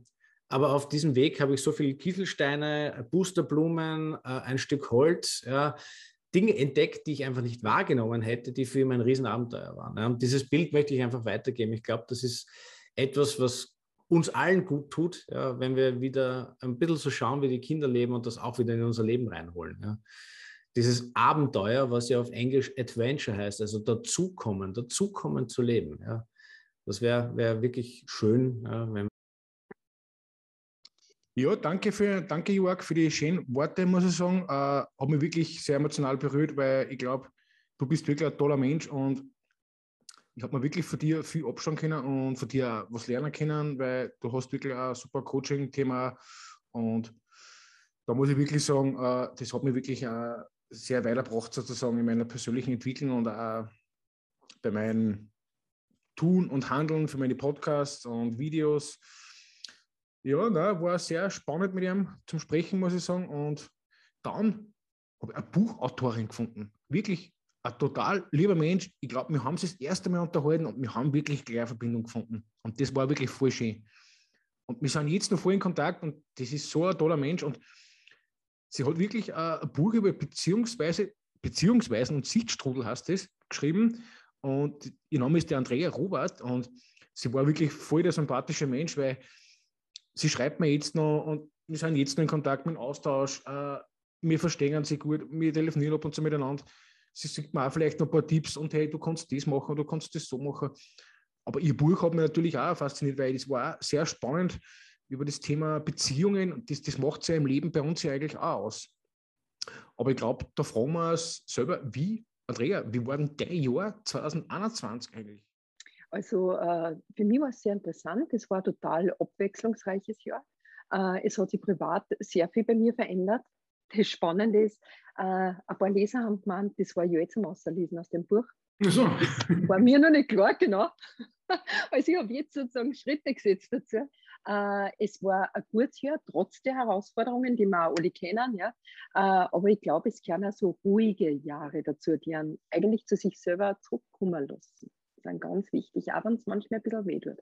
Aber auf diesem Weg habe ich so viele Kieselsteine, Boosterblumen, äh, ein Stück Holz, ja, Dinge entdeckt, die ich einfach nicht wahrgenommen hätte, die für ihn ein Riesenabenteuer waren. Und dieses Bild möchte ich einfach weitergeben. Ich glaube, das ist etwas, was uns allen gut tut, ja, wenn wir wieder ein bisschen so schauen, wie die Kinder leben und das auch wieder in unser Leben reinholen. Ja. Dieses Abenteuer, was ja auf Englisch Adventure heißt, also dazukommen, dazukommen zu leben. Ja. Das wäre wär wirklich schön, wenn ja, danke für, danke Jörg für die schönen Worte, muss ich sagen. Äh, hat mich wirklich sehr emotional berührt, weil ich glaube, du bist wirklich ein toller Mensch und ich habe mir wirklich von dir viel abschauen können und von dir was lernen können, weil du hast wirklich ein super Coaching-Thema und da muss ich wirklich sagen, äh, das hat mich wirklich äh, sehr weitergebracht sozusagen in meiner persönlichen Entwicklung und auch bei meinem Tun und Handeln für meine Podcasts und Videos. Ja, na, war sehr spannend mit ihm zum Sprechen, muss ich sagen. Und dann habe ich eine Buchautorin gefunden. Wirklich ein total lieber Mensch. Ich glaube, wir haben sie das erste Mal unterhalten und wir haben wirklich gleich eine Verbindung gefunden. Und das war wirklich voll schön. Und wir sind jetzt noch voll in Kontakt und das ist so ein toller Mensch. Und sie hat wirklich ein Buch über Beziehungsweise, Beziehungsweisen und Sichtstrudel, heißt das, geschrieben. Und ihr Name ist der Andrea Robert und sie war wirklich voll der sympathische Mensch, weil sie schreibt mir jetzt noch und wir sind jetzt noch in Kontakt mit dem Austausch. Äh, wir verstehen sie gut, wir telefonieren ab und zu miteinander. Sie sagt mir auch vielleicht noch ein paar Tipps und hey, du kannst das machen, du kannst das so machen. Aber ihr Buch hat mich natürlich auch fasziniert, weil es war auch sehr spannend über das Thema Beziehungen. Das, das macht ja im Leben bei uns ja eigentlich auch aus. Aber ich glaube, da fragen wir uns selber, wie, Andrea, wie war denn dein Jahr 2021 eigentlich? Also äh, für mich war es sehr interessant. Es war ein total abwechslungsreiches Jahr. Äh, es hat sich privat sehr viel bei mir verändert. Das Spannende ist, äh, ein paar Leser haben gemeint, das war ja jetzt am Auslesen aus dem Buch. So. <laughs> War mir noch nicht klar, genau. <laughs> Also ich habe jetzt sozusagen Schritte gesetzt dazu. Äh, es war ein gutes Jahr, trotz der Herausforderungen, die wir auch alle kennen. Ja. Äh, aber ich glaube, es können auch so ruhige Jahre dazu, die einen eigentlich zu sich selber zurückkommen lassen sind ganz wichtig, auch wenn es manchmal ein bisschen weh tut.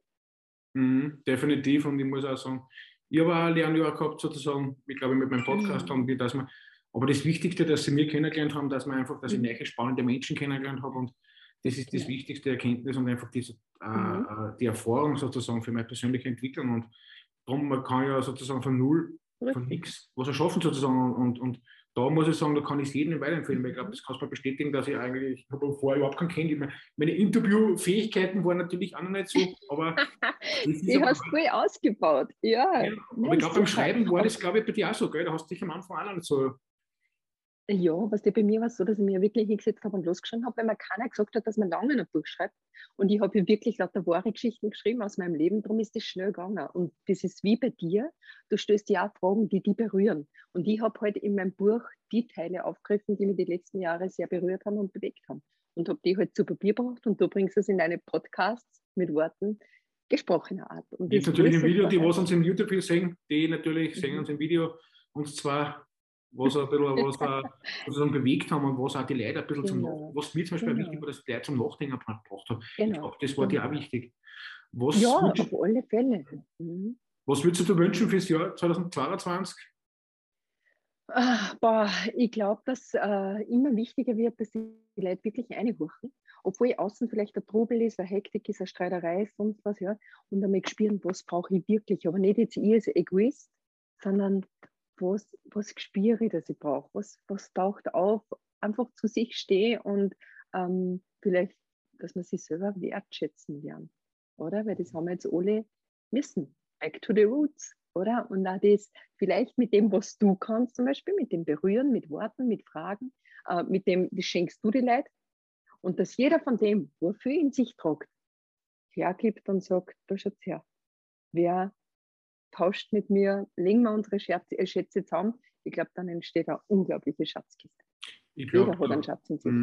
Mhm, definitiv und ich muss auch sagen, ich habe auch ein Lernjahr gehabt sozusagen, ich glaube mit meinem Podcast mhm. haben wir, dass wir, aber das Wichtigste, dass sie mir kennengelernt haben, dass man einfach, dass ich mhm. neue spannende Menschen kennengelernt habe und das ist das ja. wichtigste Erkenntnis und einfach diese, äh, mhm. äh, die Erfahrung sozusagen für meine persönliche Entwicklung und darum, man kann ja sozusagen von null, von nichts was erschaffen sozusagen und, und da muss ich sagen, da kann ich es jedem weiterempfehlen, weil ich glaube, das kannst du mal bestätigen, dass ich eigentlich, ich habe vorher überhaupt keinen kennt. Meine, meine Interviewfähigkeiten waren natürlich auch noch nicht so, aber. <laughs> Die hast du gut ausgebaut, ja. ja aber ich glaube, beim Schreiben war das, glaube ich, bei dir auch so, gell? Da hast du dich am Anfang auch noch nicht so ja, was der bei mir war so, dass ich mir wirklich hingesetzt habe und losgeschrieben habe, weil mir keiner gesagt hat, dass man lange ein Buch schreibt. Und ich habe wirklich lauter wahre Geschichten geschrieben aus meinem Leben, darum ist das schnell gegangen. Und das ist wie bei dir, du stößt ja auch Fragen, die die berühren. Und ich habe halt in meinem Buch die Teile aufgegriffen, die mich die letzten Jahre sehr berührt haben und bewegt haben. Und habe die halt zu Papier gebracht und du bringst es in deine Podcasts mit Worten gesprochener Art. Und ist natürlich ein Video, die was uns im YouTube sehen, die natürlich mhm. sehen uns im Video uns zwar was ein bisschen was sozusagen <laughs> bewegt haben und was auch die Leute ein bisschen genau. zum was mir zum Beispiel genau. wichtig war, dass die Leute zum Nachdenken gebracht haben. Genau. Ich glaube, das war genau. dir auch wichtig. Was ja, auf alle Fälle. Mhm. Was würdest du dir wünschen fürs Jahr 2022? Ah, boah, ich glaube, dass äh, immer wichtiger wird, dass die Leute wirklich einbuchen, obwohl außen vielleicht ein Trubel ist, eine Hektik ist, eine Streiterei ist, sonst was, ja, und damit spüren, was brauche ich wirklich, aber nicht jetzt ich als Egoist, sondern was, was spüre ich, dass ich brauche, was, was taucht auf, einfach zu sich stehe und ähm, vielleicht, dass man sich selber wertschätzen lernt, oder? Weil das haben wir jetzt alle müssen. Back to the roots, oder? Und auch das vielleicht mit dem, was du kannst, zum Beispiel mit dem Berühren, mit Worten, mit Fragen, äh, mit dem, das schenkst du die Leute. Und dass jeder von dem, wofür ihn sich tragt, hergibt und sagt, da schaut's her. Wer tauscht mit mir, legen wir unsere Schätze, äh, Schätze zusammen. Ich glaube, dann entsteht eine unglaubliche Schatzkiste. Ich glaube, da,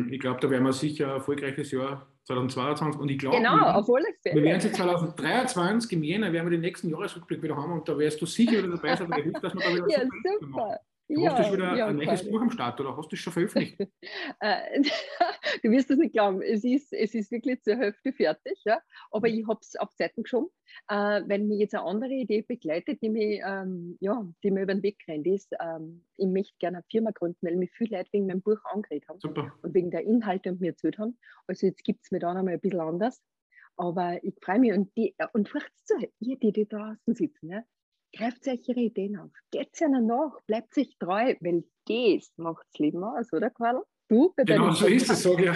ich glaube, da werden wir sicher ein erfolgreiches Jahr 2022 und ich glaube, genau, wir, auf alle Fälle. wir werden sie 2023 im Jänner, werden wir den nächsten Jahresrückblick wieder haben und da wirst du sicher wieder dabei sein, dass wir da wieder <laughs> ja, super. Du ja, hast du wieder ja, ein neues Buch am Start oder hast du es schon veröffentlicht? <laughs> Äh, <laughs> du wirst es nicht glauben, es ist, es ist wirklich zur Hälfte fertig, ja? aber ich habe es auf Zeiten geschoben, äh, weil mir jetzt eine andere Idee begleitet, die mir, ähm, ja, die mir über den Weg rennt, ist, ähm, ich möchte gerne eine Firma gründen, weil mich viele Leute wegen meinem Buch angeredet haben Super. und wegen der Inhalte und mir erzählt haben. Also jetzt gibt es mir da nochmal ein bisschen anders. Aber ich freue mich und, die, und vielleicht zu, ihr, die, die draußen sitzen, ja, greift euch ihre Ideen auf. Geht ihnen nach, bleibt sich treu, weil das macht das Leben aus, oder Karl? Du bei Genau so ist es, sage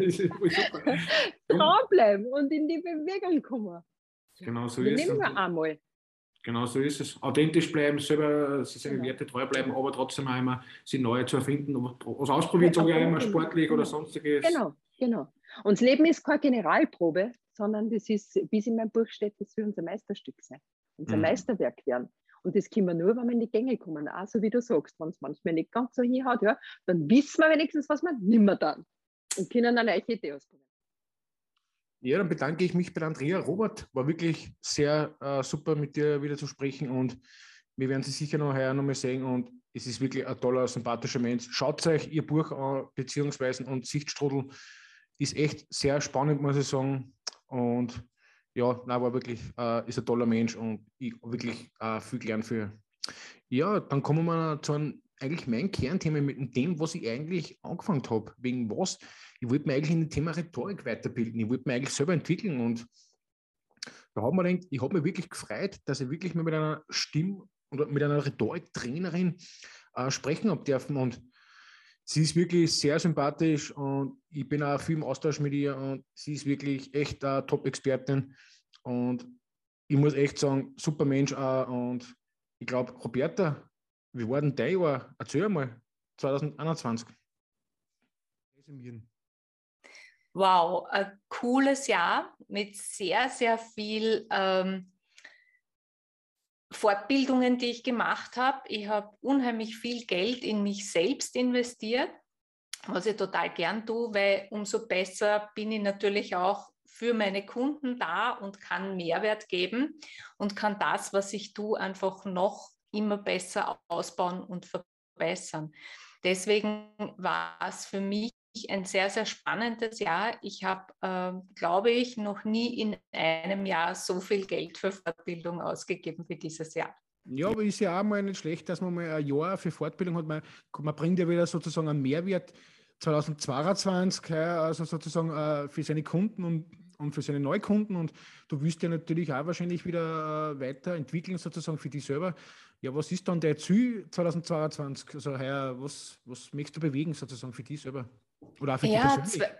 ich. <laughs> <laughs> Dranbleiben und in die Bewegung kommen. Genau so ist es. Nehmen wir einmal. Genau so ist es. Authentisch bleiben, selber seine genau. Werte treu bleiben, aber trotzdem auch immer sie neu zu erfinden, was ausprobieren, sage ich auch immer, sportlich oder genau. sonstiges. Genau, genau. Und das Leben ist keine Generalprobe, sondern das ist, wie es in meinem Buch steht, das soll unser Meisterstück sein unser mhm. Meisterwerk werden. Und das können wir nur, wenn wir in die Gänge kommen. Auch so wie du sagst, wenn es manchmal nicht ganz so hinhaut, ja, dann wissen wir wenigstens, was wir nimmer dann und können eine neue Idee ausprobieren. Ja, dann bedanke ich mich bei Andrea. Robert, war wirklich sehr äh, super mit dir wieder zu sprechen und wir werden sie sicher noch heuer nochmal sehen und es ist wirklich ein toller, sympathischer Mensch. Schaut euch ihr Buch an, beziehungsweise und Sichtstrudel ist echt sehr spannend, muss ich sagen. Und ja, na, war wirklich, äh, ist ein toller Mensch und ich wirklich äh, viel gelernt für. Ja, dann kommen wir zu einem, eigentlich mein Kernthema mit dem, was ich eigentlich angefangen habe. Wegen was? Ich wollte mich eigentlich in dem Thema Rhetorik weiterbilden. Ich wollte mich eigentlich selber entwickeln und da hat man gedacht, ich habe mich wirklich gefreut, dass ich wirklich mal mit einer Stimme oder mit einer Rhetoriktrainerin äh, sprechen habe dürfen und sie ist wirklich sehr sympathisch und ich bin auch viel im Austausch mit ihr und sie ist wirklich echt eine Top-Expertin und ich muss echt sagen, super Mensch auch und ich glaube, Roberta, wie war denn dein Jahr? Erzähl mal, 2021. Wow, ein cooles Jahr mit sehr, sehr viel ähm, Fortbildungen, die ich gemacht habe. Ich habe unheimlich viel Geld in mich selbst investiert, was ich total gern tue, weil umso besser bin ich natürlich auch für meine Kunden da und kann Mehrwert geben und kann das, was ich tue, einfach noch immer besser ausbauen und verbessern. Deswegen war es für mich ein sehr, sehr spannendes Jahr. Ich habe, äh, glaube ich, noch nie in einem Jahr so viel Geld für Fortbildung ausgegeben wie dieses Jahr. Ja, aber ist ja auch mal nicht schlecht, dass man mal ein Jahr für Fortbildung hat. Man, man bringt ja wieder sozusagen einen Mehrwert 2022, also sozusagen äh, für seine Kunden und, und für seine Neukunden. Und du willst ja natürlich auch wahrscheinlich wieder äh, weiterentwickeln, sozusagen für dich selber. Ja, was ist dann der Ziel 2022? Also, Herr, was, was möchtest du bewegen, sozusagen für dich selber? Oder auch für ja, dich persönlich?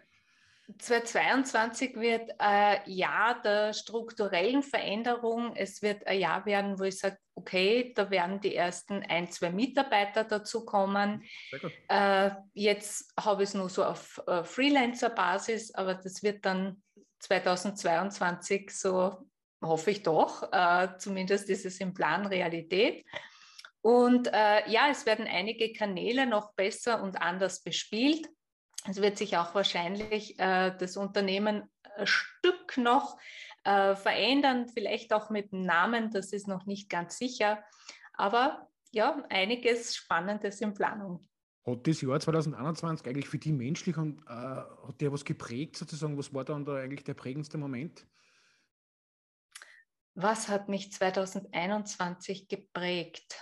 2022 wird ein Jahr der strukturellen Veränderung. Es wird ein Jahr werden, wo ich sage, okay, da werden die ersten ein, zwei Mitarbeiter dazukommen. Äh, jetzt habe ich es nur so auf äh, Freelancer-Basis, aber das wird dann 2022 so, hoffe ich doch, äh, zumindest ist es im Plan Realität. Und äh, ja, es werden einige Kanäle noch besser und anders bespielt. Es wird sich auch wahrscheinlich äh, das Unternehmen ein Stück noch äh, verändern, vielleicht auch mit dem Namen, das ist noch nicht ganz sicher. Aber ja, einiges Spannendes in Planung. Hat das Jahr 2021 eigentlich für die menschlich und äh, hat der was geprägt sozusagen? Was war dann da eigentlich der prägendste Moment? was hat mich 2021 geprägt?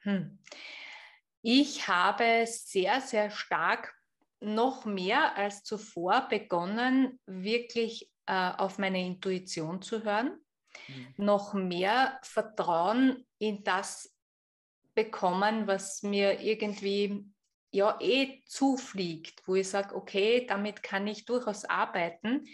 Hm. Ich habe sehr, sehr stark noch mehr als zuvor begonnen, wirklich äh, auf meine Intuition zu hören, mhm. noch mehr Vertrauen in das bekommen, was mir irgendwie ja eh zufliegt, wo ich sage, okay, damit kann ich durchaus arbeiten.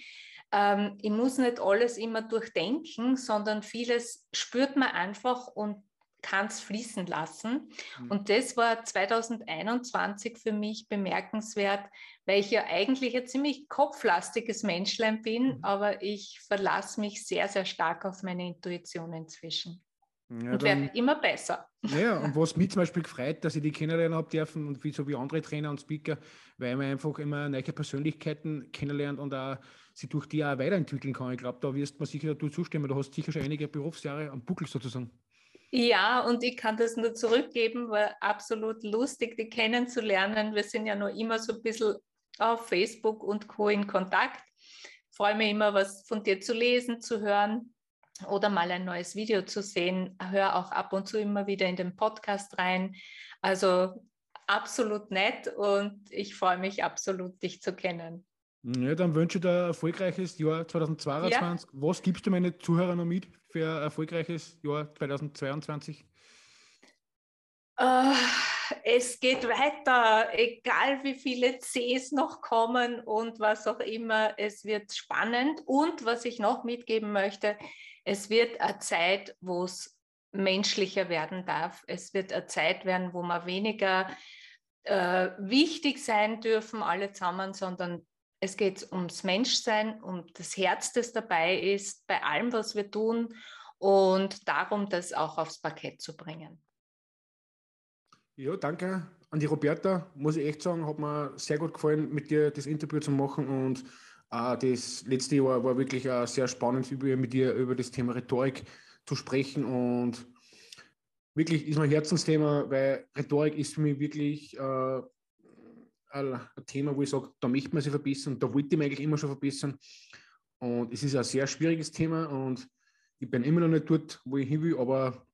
Ähm, ich muss nicht alles immer durchdenken, sondern vieles spürt man einfach und kann es fließen lassen. Mhm. Und das war 2021 für mich bemerkenswert, weil ich ja eigentlich ein ziemlich kopflastiges Menschlein bin, mhm. aber ich verlasse mich sehr, sehr stark auf meine Intuition inzwischen. Ja, und werde immer besser. Ja, <laughs> und was mich zum Beispiel gefreut, dass ich die kennenlernen habe dürfen und wie so wie andere Trainer und Speaker, weil man einfach immer neue Persönlichkeiten kennenlernt und auch sie durch die auch weiterentwickeln kann. Ich glaube, da wirst du sicher du zustimmen. Du hast sicher schon einige Berufsjahre am Buckel sozusagen. Ja, und ich kann das nur zurückgeben, war absolut lustig, die kennenzulernen. Wir sind ja noch immer so ein bisschen auf Facebook und Co. in Kontakt. Freue mich immer, was von dir zu lesen, zu hören oder mal ein neues Video zu sehen. Hör auch ab und zu immer wieder in den Podcast rein. Also absolut nett und ich freue mich absolut, dich zu kennen. Ja, dann wünsche ich dir ein erfolgreiches Jahr 2022. Ja. Was gibst du meine Zuhörer noch mit für ein erfolgreiches Jahr 2022? Uh, äh, es geht weiter, egal wie viele Cs noch kommen und was auch immer. Es wird spannend. Und was ich noch mitgeben möchte, es wird eine Zeit, wo es menschlicher werden darf. Es wird eine Zeit werden, wo wir weniger äh, wichtig sein dürfen, alle zusammen, sondern es geht ums Menschsein, um das Herz, das dabei ist, bei allem, was wir tun und darum, das auch aufs Parkett zu bringen. Ja, danke an die Roberta. Muss ich echt sagen, hat mir sehr gut gefallen, mit dir das Interview zu machen und äh, das letzte Jahr war wirklich äh, sehr spannend, mit dir über das Thema Rhetorik zu sprechen und wirklich ist mein Herzensthema, weil Rhetorik ist für mich wirklich äh, ein Thema, wo ich sage, da möchte man sich verbessern, da wollte ich mich eigentlich immer schon verbessern. Und es ist ein sehr schwieriges Thema und ich bin immer noch nicht dort, wo ich hin will, aber,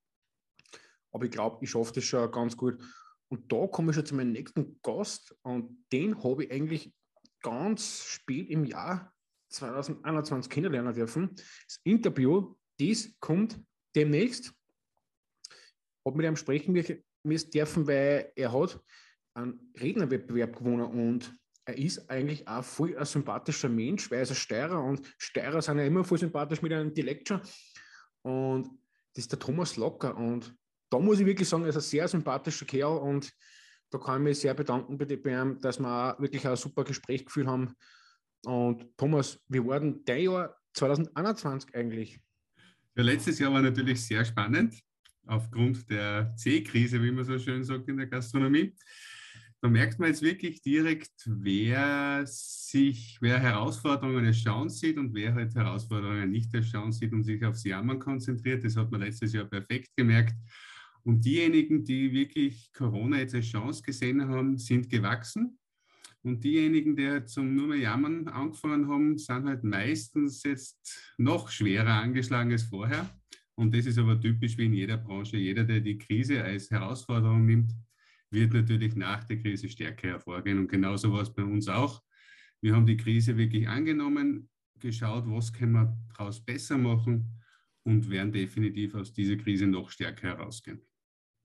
aber ich glaube, ich schaffe das schon ganz gut. Und da komme ich schon zu meinem nächsten Gast und den habe ich eigentlich ganz spät im Jahr 2021 kennenlernen dürfen. Das Interview, das kommt demnächst. Ich habe mit ihm sprechen müssen dürfen, weil er hat einen Rednerwettbewerb gewonnen und er ist eigentlich auch voll ein sympathischer Mensch, weil er ist ein Steirer und Steirer sind ja immer voll sympathisch mit einem Dialekt. Und das ist der Thomas Locker und da muss ich wirklich sagen, er ist ein sehr sympathischer Kerl und da kann ich mich sehr bedanken bei dem, dass wir auch wirklich ein super Gespräch geführt haben. Und Thomas, wie war denn dein Jahr 2021 eigentlich? Ja, letztes Jahr war natürlich sehr spannend, aufgrund der C-Krise, wie man so schön sagt in der Gastronomie. Da merkt man jetzt wirklich direkt, wer sich, wer Herausforderungen als Chance sieht und wer halt Herausforderungen nicht als Chance sieht und sich aufs Jammern konzentriert. Das hat man letztes Jahr perfekt gemerkt. Und diejenigen, die wirklich Corona jetzt als Chance gesehen haben, sind gewachsen. Und diejenigen, die zum nur mehr Jammern angefangen haben, sind halt meistens jetzt noch schwerer angeschlagen als vorher. Und das ist aber typisch wie in jeder Branche. Jeder, der die Krise als Herausforderung nimmt, wird natürlich nach der Krise stärker hervorgehen. Und genauso war es bei uns auch. Wir haben die Krise wirklich angenommen, geschaut, was können wir daraus besser machen und werden definitiv aus dieser Krise noch stärker herausgehen.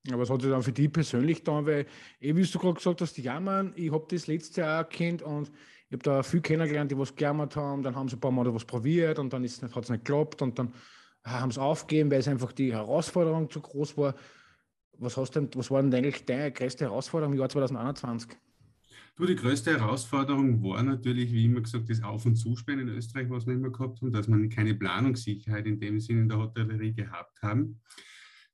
Aber was hat sich dann für dich persönlich da? Weil, eh, wie du gerade gesagt hast, die jammern, ich habe das letzte Jahr kennt und ich habe da viel kennengelernt, die was gejammert haben, dann haben sie ein paar Mal was probiert und dann hat es nicht geklappt und dann haben sie aufgegeben, weil es einfach die Herausforderung zu groß war. Was, hast denn, was war denn eigentlich deine größte Herausforderung im Jahr 2021? Du, die größte Herausforderung war natürlich, wie immer gesagt, das Auf- und Zusperren in Österreich, was wir immer gehabt haben, dass wir keine Planungssicherheit in dem Sinne in der Hotellerie gehabt haben.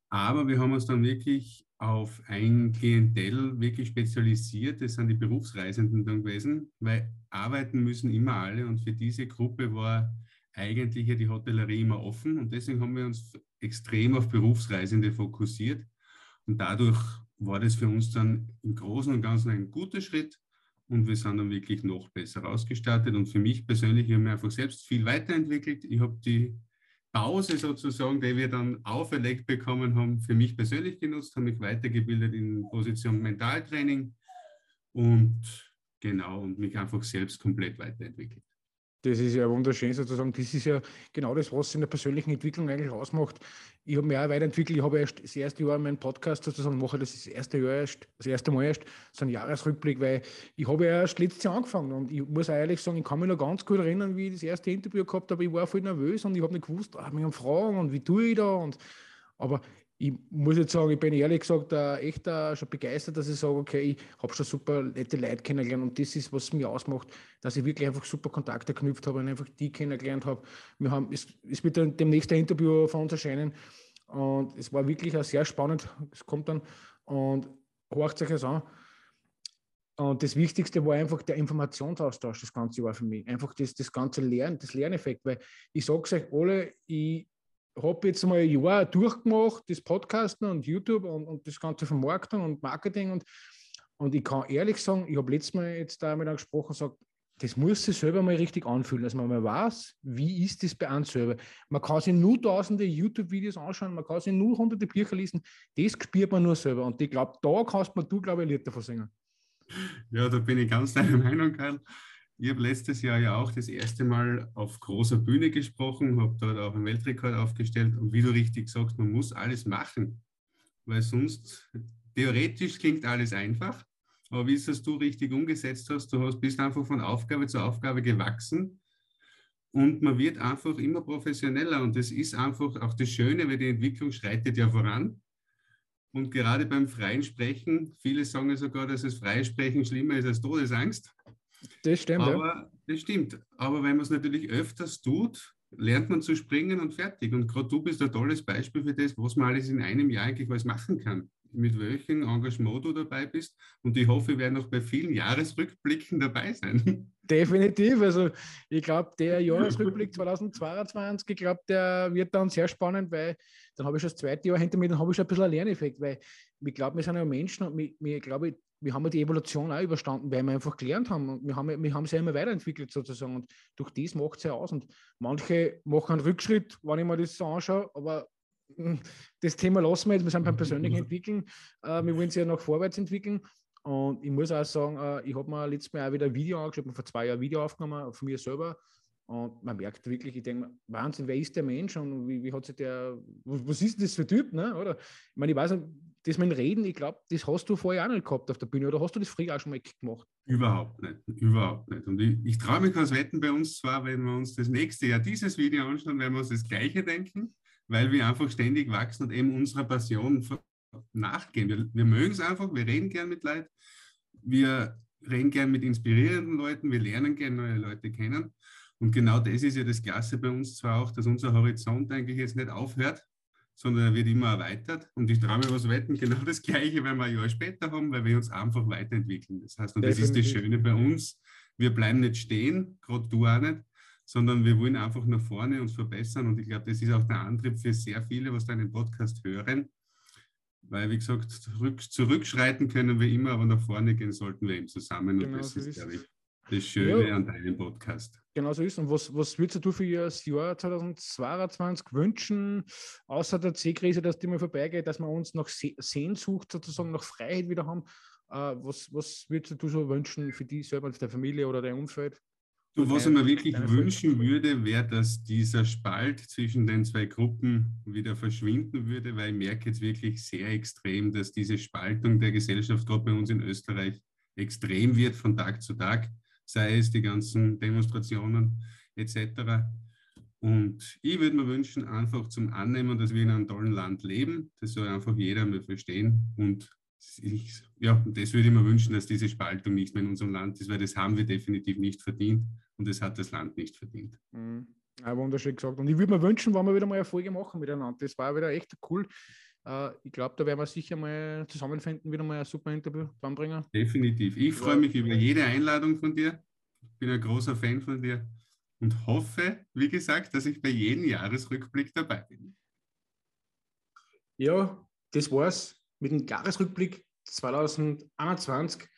Aber wir haben uns dann wirklich auf ein Klientel wirklich spezialisiert. Das sind die Berufsreisenden dann gewesen, weil arbeiten müssen immer alle und für diese Gruppe war eigentlich ja die Hotellerie immer offen und deswegen haben wir uns extrem auf Berufsreisende fokussiert und dadurch war das für uns dann im Großen und Ganzen ein guter Schritt und wir sind dann wirklich noch besser ausgestattet und für mich persönlich, ich habe mich einfach selbst viel weiterentwickelt. Ich habe die Pause sozusagen, die wir dann auferlegt bekommen haben, für mich persönlich genutzt, habe mich weitergebildet in Position Mentaltraining und genau und mich einfach selbst komplett weiterentwickelt. Das ist ja wunderschön sozusagen. Das ist ja genau das, was in der persönlichen Entwicklung eigentlich ausmacht. Ich habe mich auch weiterentwickelt. Ich habe erst das erste Jahr meinen Podcast sozusagen mache das, das erste Jahr erst, das erste Mal erst, so ein Jahresrückblick, weil ich habe ja erst letztes Jahr angefangen und ich muss ehrlich sagen, ich kann mich noch ganz gut erinnern, wie ich das erste Interview gehabt habe. Ich war voll nervös und ich habe nicht gewusst, ah, mich Fragen und wie tue ich da und aber ich muss jetzt sagen, ich bin ehrlich gesagt echt schon begeistert, dass ich sage, okay, ich habe schon super nette Leute kennengelernt und das ist, was mir ausmacht, dass ich wirklich einfach super Kontakte geknüpft habe und einfach die kennengelernt habe. Wir haben, es, es wird dann demnächst ein Interview von uns erscheinen und es war wirklich auch sehr spannend. Es kommt dann und horcht sich das an. Und das Wichtigste war einfach der Informationsaustausch das ganze Jahr für mich. Einfach das, das ganze Lernen, das Lerneffekt. Weil ich sage es euch alle, ich, habe jetzt mal ein Jahr durchgemacht, das Podcasten und YouTube und, und das ganze Vermarktung und Marketing. Und, und ich kann ehrlich sagen, ich habe letztes Mal jetzt da mit gesprochen und gesagt, das muss sich selber mal richtig anfühlen, dass man mal weiß, wie ist das bei einem selber. Man kann sich nur tausende YouTube-Videos anschauen, man kann sich nur hunderte Bücher lesen, das spürt man nur selber. Und ich glaube, da kannst man du, glaube ich, ein Lied davon singen. Ja, da bin ich ganz deiner Meinung, Karl. Ich habe letztes Jahr ja auch das erste Mal auf großer Bühne gesprochen, habe dort auch einen Weltrekord aufgestellt. Und wie du richtig sagst, man muss alles machen, weil sonst theoretisch klingt alles einfach. Aber wie es das du richtig umgesetzt hast, du hast, bist einfach von Aufgabe zu Aufgabe gewachsen und man wird einfach immer professioneller. Und das ist einfach auch das Schöne, weil die Entwicklung schreitet ja voran. Und gerade beim freien Sprechen, viele sagen sogar, dass das freie Sprechen schlimmer ist als Todesangst. Das stimmt. Aber, ja. Das stimmt. Aber wenn man es natürlich öfters tut, lernt man zu springen und fertig. Und gerade du bist ein tolles Beispiel für das, was man alles in einem Jahr eigentlich was machen kann. Mit welchem Engagement du dabei bist. Und ich hoffe, wir werden noch bei vielen Jahresrückblicken dabei sein. <laughs> Definitiv. Also ich glaube, der <laughs> Jahresrückblick 2022, ich glaube, der wird dann sehr spannend, weil dann habe ich schon das zweite Jahr hinter mir, dann habe ich schon ein bisschen einen Lerneffekt, weil ich glaube, wir sind ja Menschen und wir glaube, wir haben ja die Evolution auch überstanden, weil wir einfach gelernt haben und wir haben, wir haben sie ja immer weiterentwickelt sozusagen und durch das macht es ja aus und manche machen einen Rückschritt, wenn ich mir das so anschaue, aber hm, das Thema lassen wir jetzt, wir sind beim persönlichen <laughs> Entwickeln, äh, wir wollen sie ja noch vorwärts entwickeln und ich muss auch sagen, äh, ich habe mir letztes Mal auch wieder ein Video angeschaut, vor zwei Jahren ein Video aufgenommen von mir selber und man merkt wirklich, ich denke, Wahnsinn, wer ist der Mensch und wie, wie hat sich der, was ist das für ein Typ, ne? oder? Ich meine, ich weiß nicht, das dem Reden, ich glaube, das hast du vorher auch nicht gehabt auf der Bühne oder hast du das früher auch schon mal gemacht? Überhaupt nicht, überhaupt nicht. Und ich, ich traue mich ans Wetten bei uns zwar, wenn wir uns das nächste Jahr dieses Video anschauen, werden wir uns das Gleiche denken, weil wir einfach ständig wachsen und eben unserer Passion nachgehen. Wir, wir mögen es einfach, wir reden gern mit Leuten, wir reden gern mit inspirierenden Leuten, wir lernen gern neue Leute kennen. Und genau das ist ja das Klasse bei uns zwar auch, dass unser Horizont eigentlich jetzt nicht aufhört, sondern er wird immer erweitert. Und ich traue mir was wetten, <laughs> genau das Gleiche werden wir ein Jahr später haben, weil wir uns einfach weiterentwickeln. Das heißt, und das ist das Schöne bei uns, wir bleiben nicht stehen, gerade du auch nicht, sondern wir wollen einfach nach vorne uns verbessern. Und ich glaube, das ist auch der Antrieb für sehr viele, was deinen Podcast hören. Weil, wie gesagt, zurück, zurückschreiten können wir immer, aber nach vorne gehen sollten wir eben zusammen. Genau, und das so ist, glaube ich, das Schöne ja. an deinem Podcast. Genau so ist. Und was, was würdest du für das Jahr 2022 wünschen, außer der C-Krise, dass die mal vorbeigeht, dass wir uns nach Sehnsucht sozusagen, nach Freiheit wieder haben? Äh, was, was würdest du so wünschen für dich selber, für deine Familie oder dein Umfeld? Du, was ich mir wirklich wünschen würde, wäre, dass dieser Spalt zwischen den zwei Gruppen wieder verschwinden würde, weil ich merke jetzt wirklich sehr extrem, dass diese Spaltung der Gesellschaft gerade bei uns in Österreich extrem wird von Tag zu Tag sei es die ganzen Demonstrationen etc. Und ich würde mir wünschen, einfach zum Annehmen, dass wir in einem tollen Land leben. Das soll einfach jeder mal verstehen. Und ich, ja, das würde ich mir wünschen, dass diese Spaltung nicht mehr in unserem Land ist, weil das haben wir definitiv nicht verdient und das hat das Land nicht verdient. Mhm. Ja, wunderschön gesagt. Und ich würde mir wünschen, wenn wir wieder mal eine Folge machen miteinander. Das war wieder echt cool. Äh, ich glaube, da werden wir sicher mal zusammenfinden, wieder mal ein super Interview zusammenbringen. Definitiv. Ich freue mich über jede Einladung von dir. Ich bin ein großer Fan von dir und hoffe, wie gesagt, dass ich bei jedem Jahresrückblick dabei bin. Ja, das war's mit dem Jahresrückblick 2021.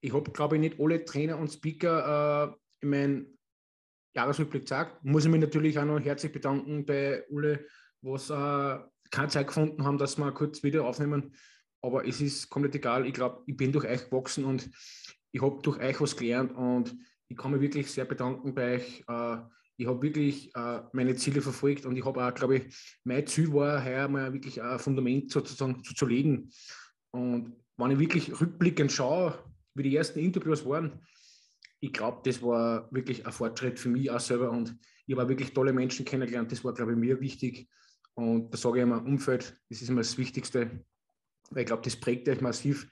Ich habe, glaube ich, nicht alle Trainer und Speaker äh, in meinem Jahresrückblick sagt, muss ich mich natürlich auch noch herzlich bedanken bei Ulle, was äh, keine Zeit gefunden haben, dass wir kurz wieder aufnehmen. Aber es ist komplett egal. Ich glaube, ich bin durch euch gewachsen und ich habe durch euch was gelernt und ich kann mich wirklich sehr bedanken bei euch. Äh, ich habe wirklich äh, meine Ziele verfolgt und ich habe auch, glaube ich, mein Ziel war, heuer mal wirklich ein Fundament sozusagen zu, zu legen. Und wenn ich wirklich rückblickend schaue, wie die ersten Interviews waren, ich glaube, das war wirklich ein Fortschritt für mich auch selber und ich habe wirklich tolle Menschen kennengelernt. Das war, glaube ich, mir wichtig. Und da sage ich immer, Umfeld, das ist immer das Wichtigste, weil ich glaube, das prägt euch massiv.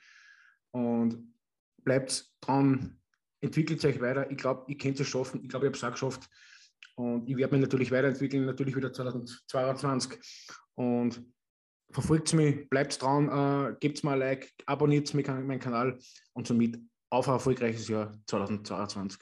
Und bleibt dran, entwickelt euch weiter. Ich glaube, ihr könnt es schaffen. Ich glaube, ich habe es auch geschafft. Und ich werde mich natürlich weiterentwickeln, natürlich wieder 2022. Und verfolgt mich, bleibt dran, äh, gebt mir ein Like, abonniert meinen Kanal und somit auf ein erfolgreiches Jahr 2022.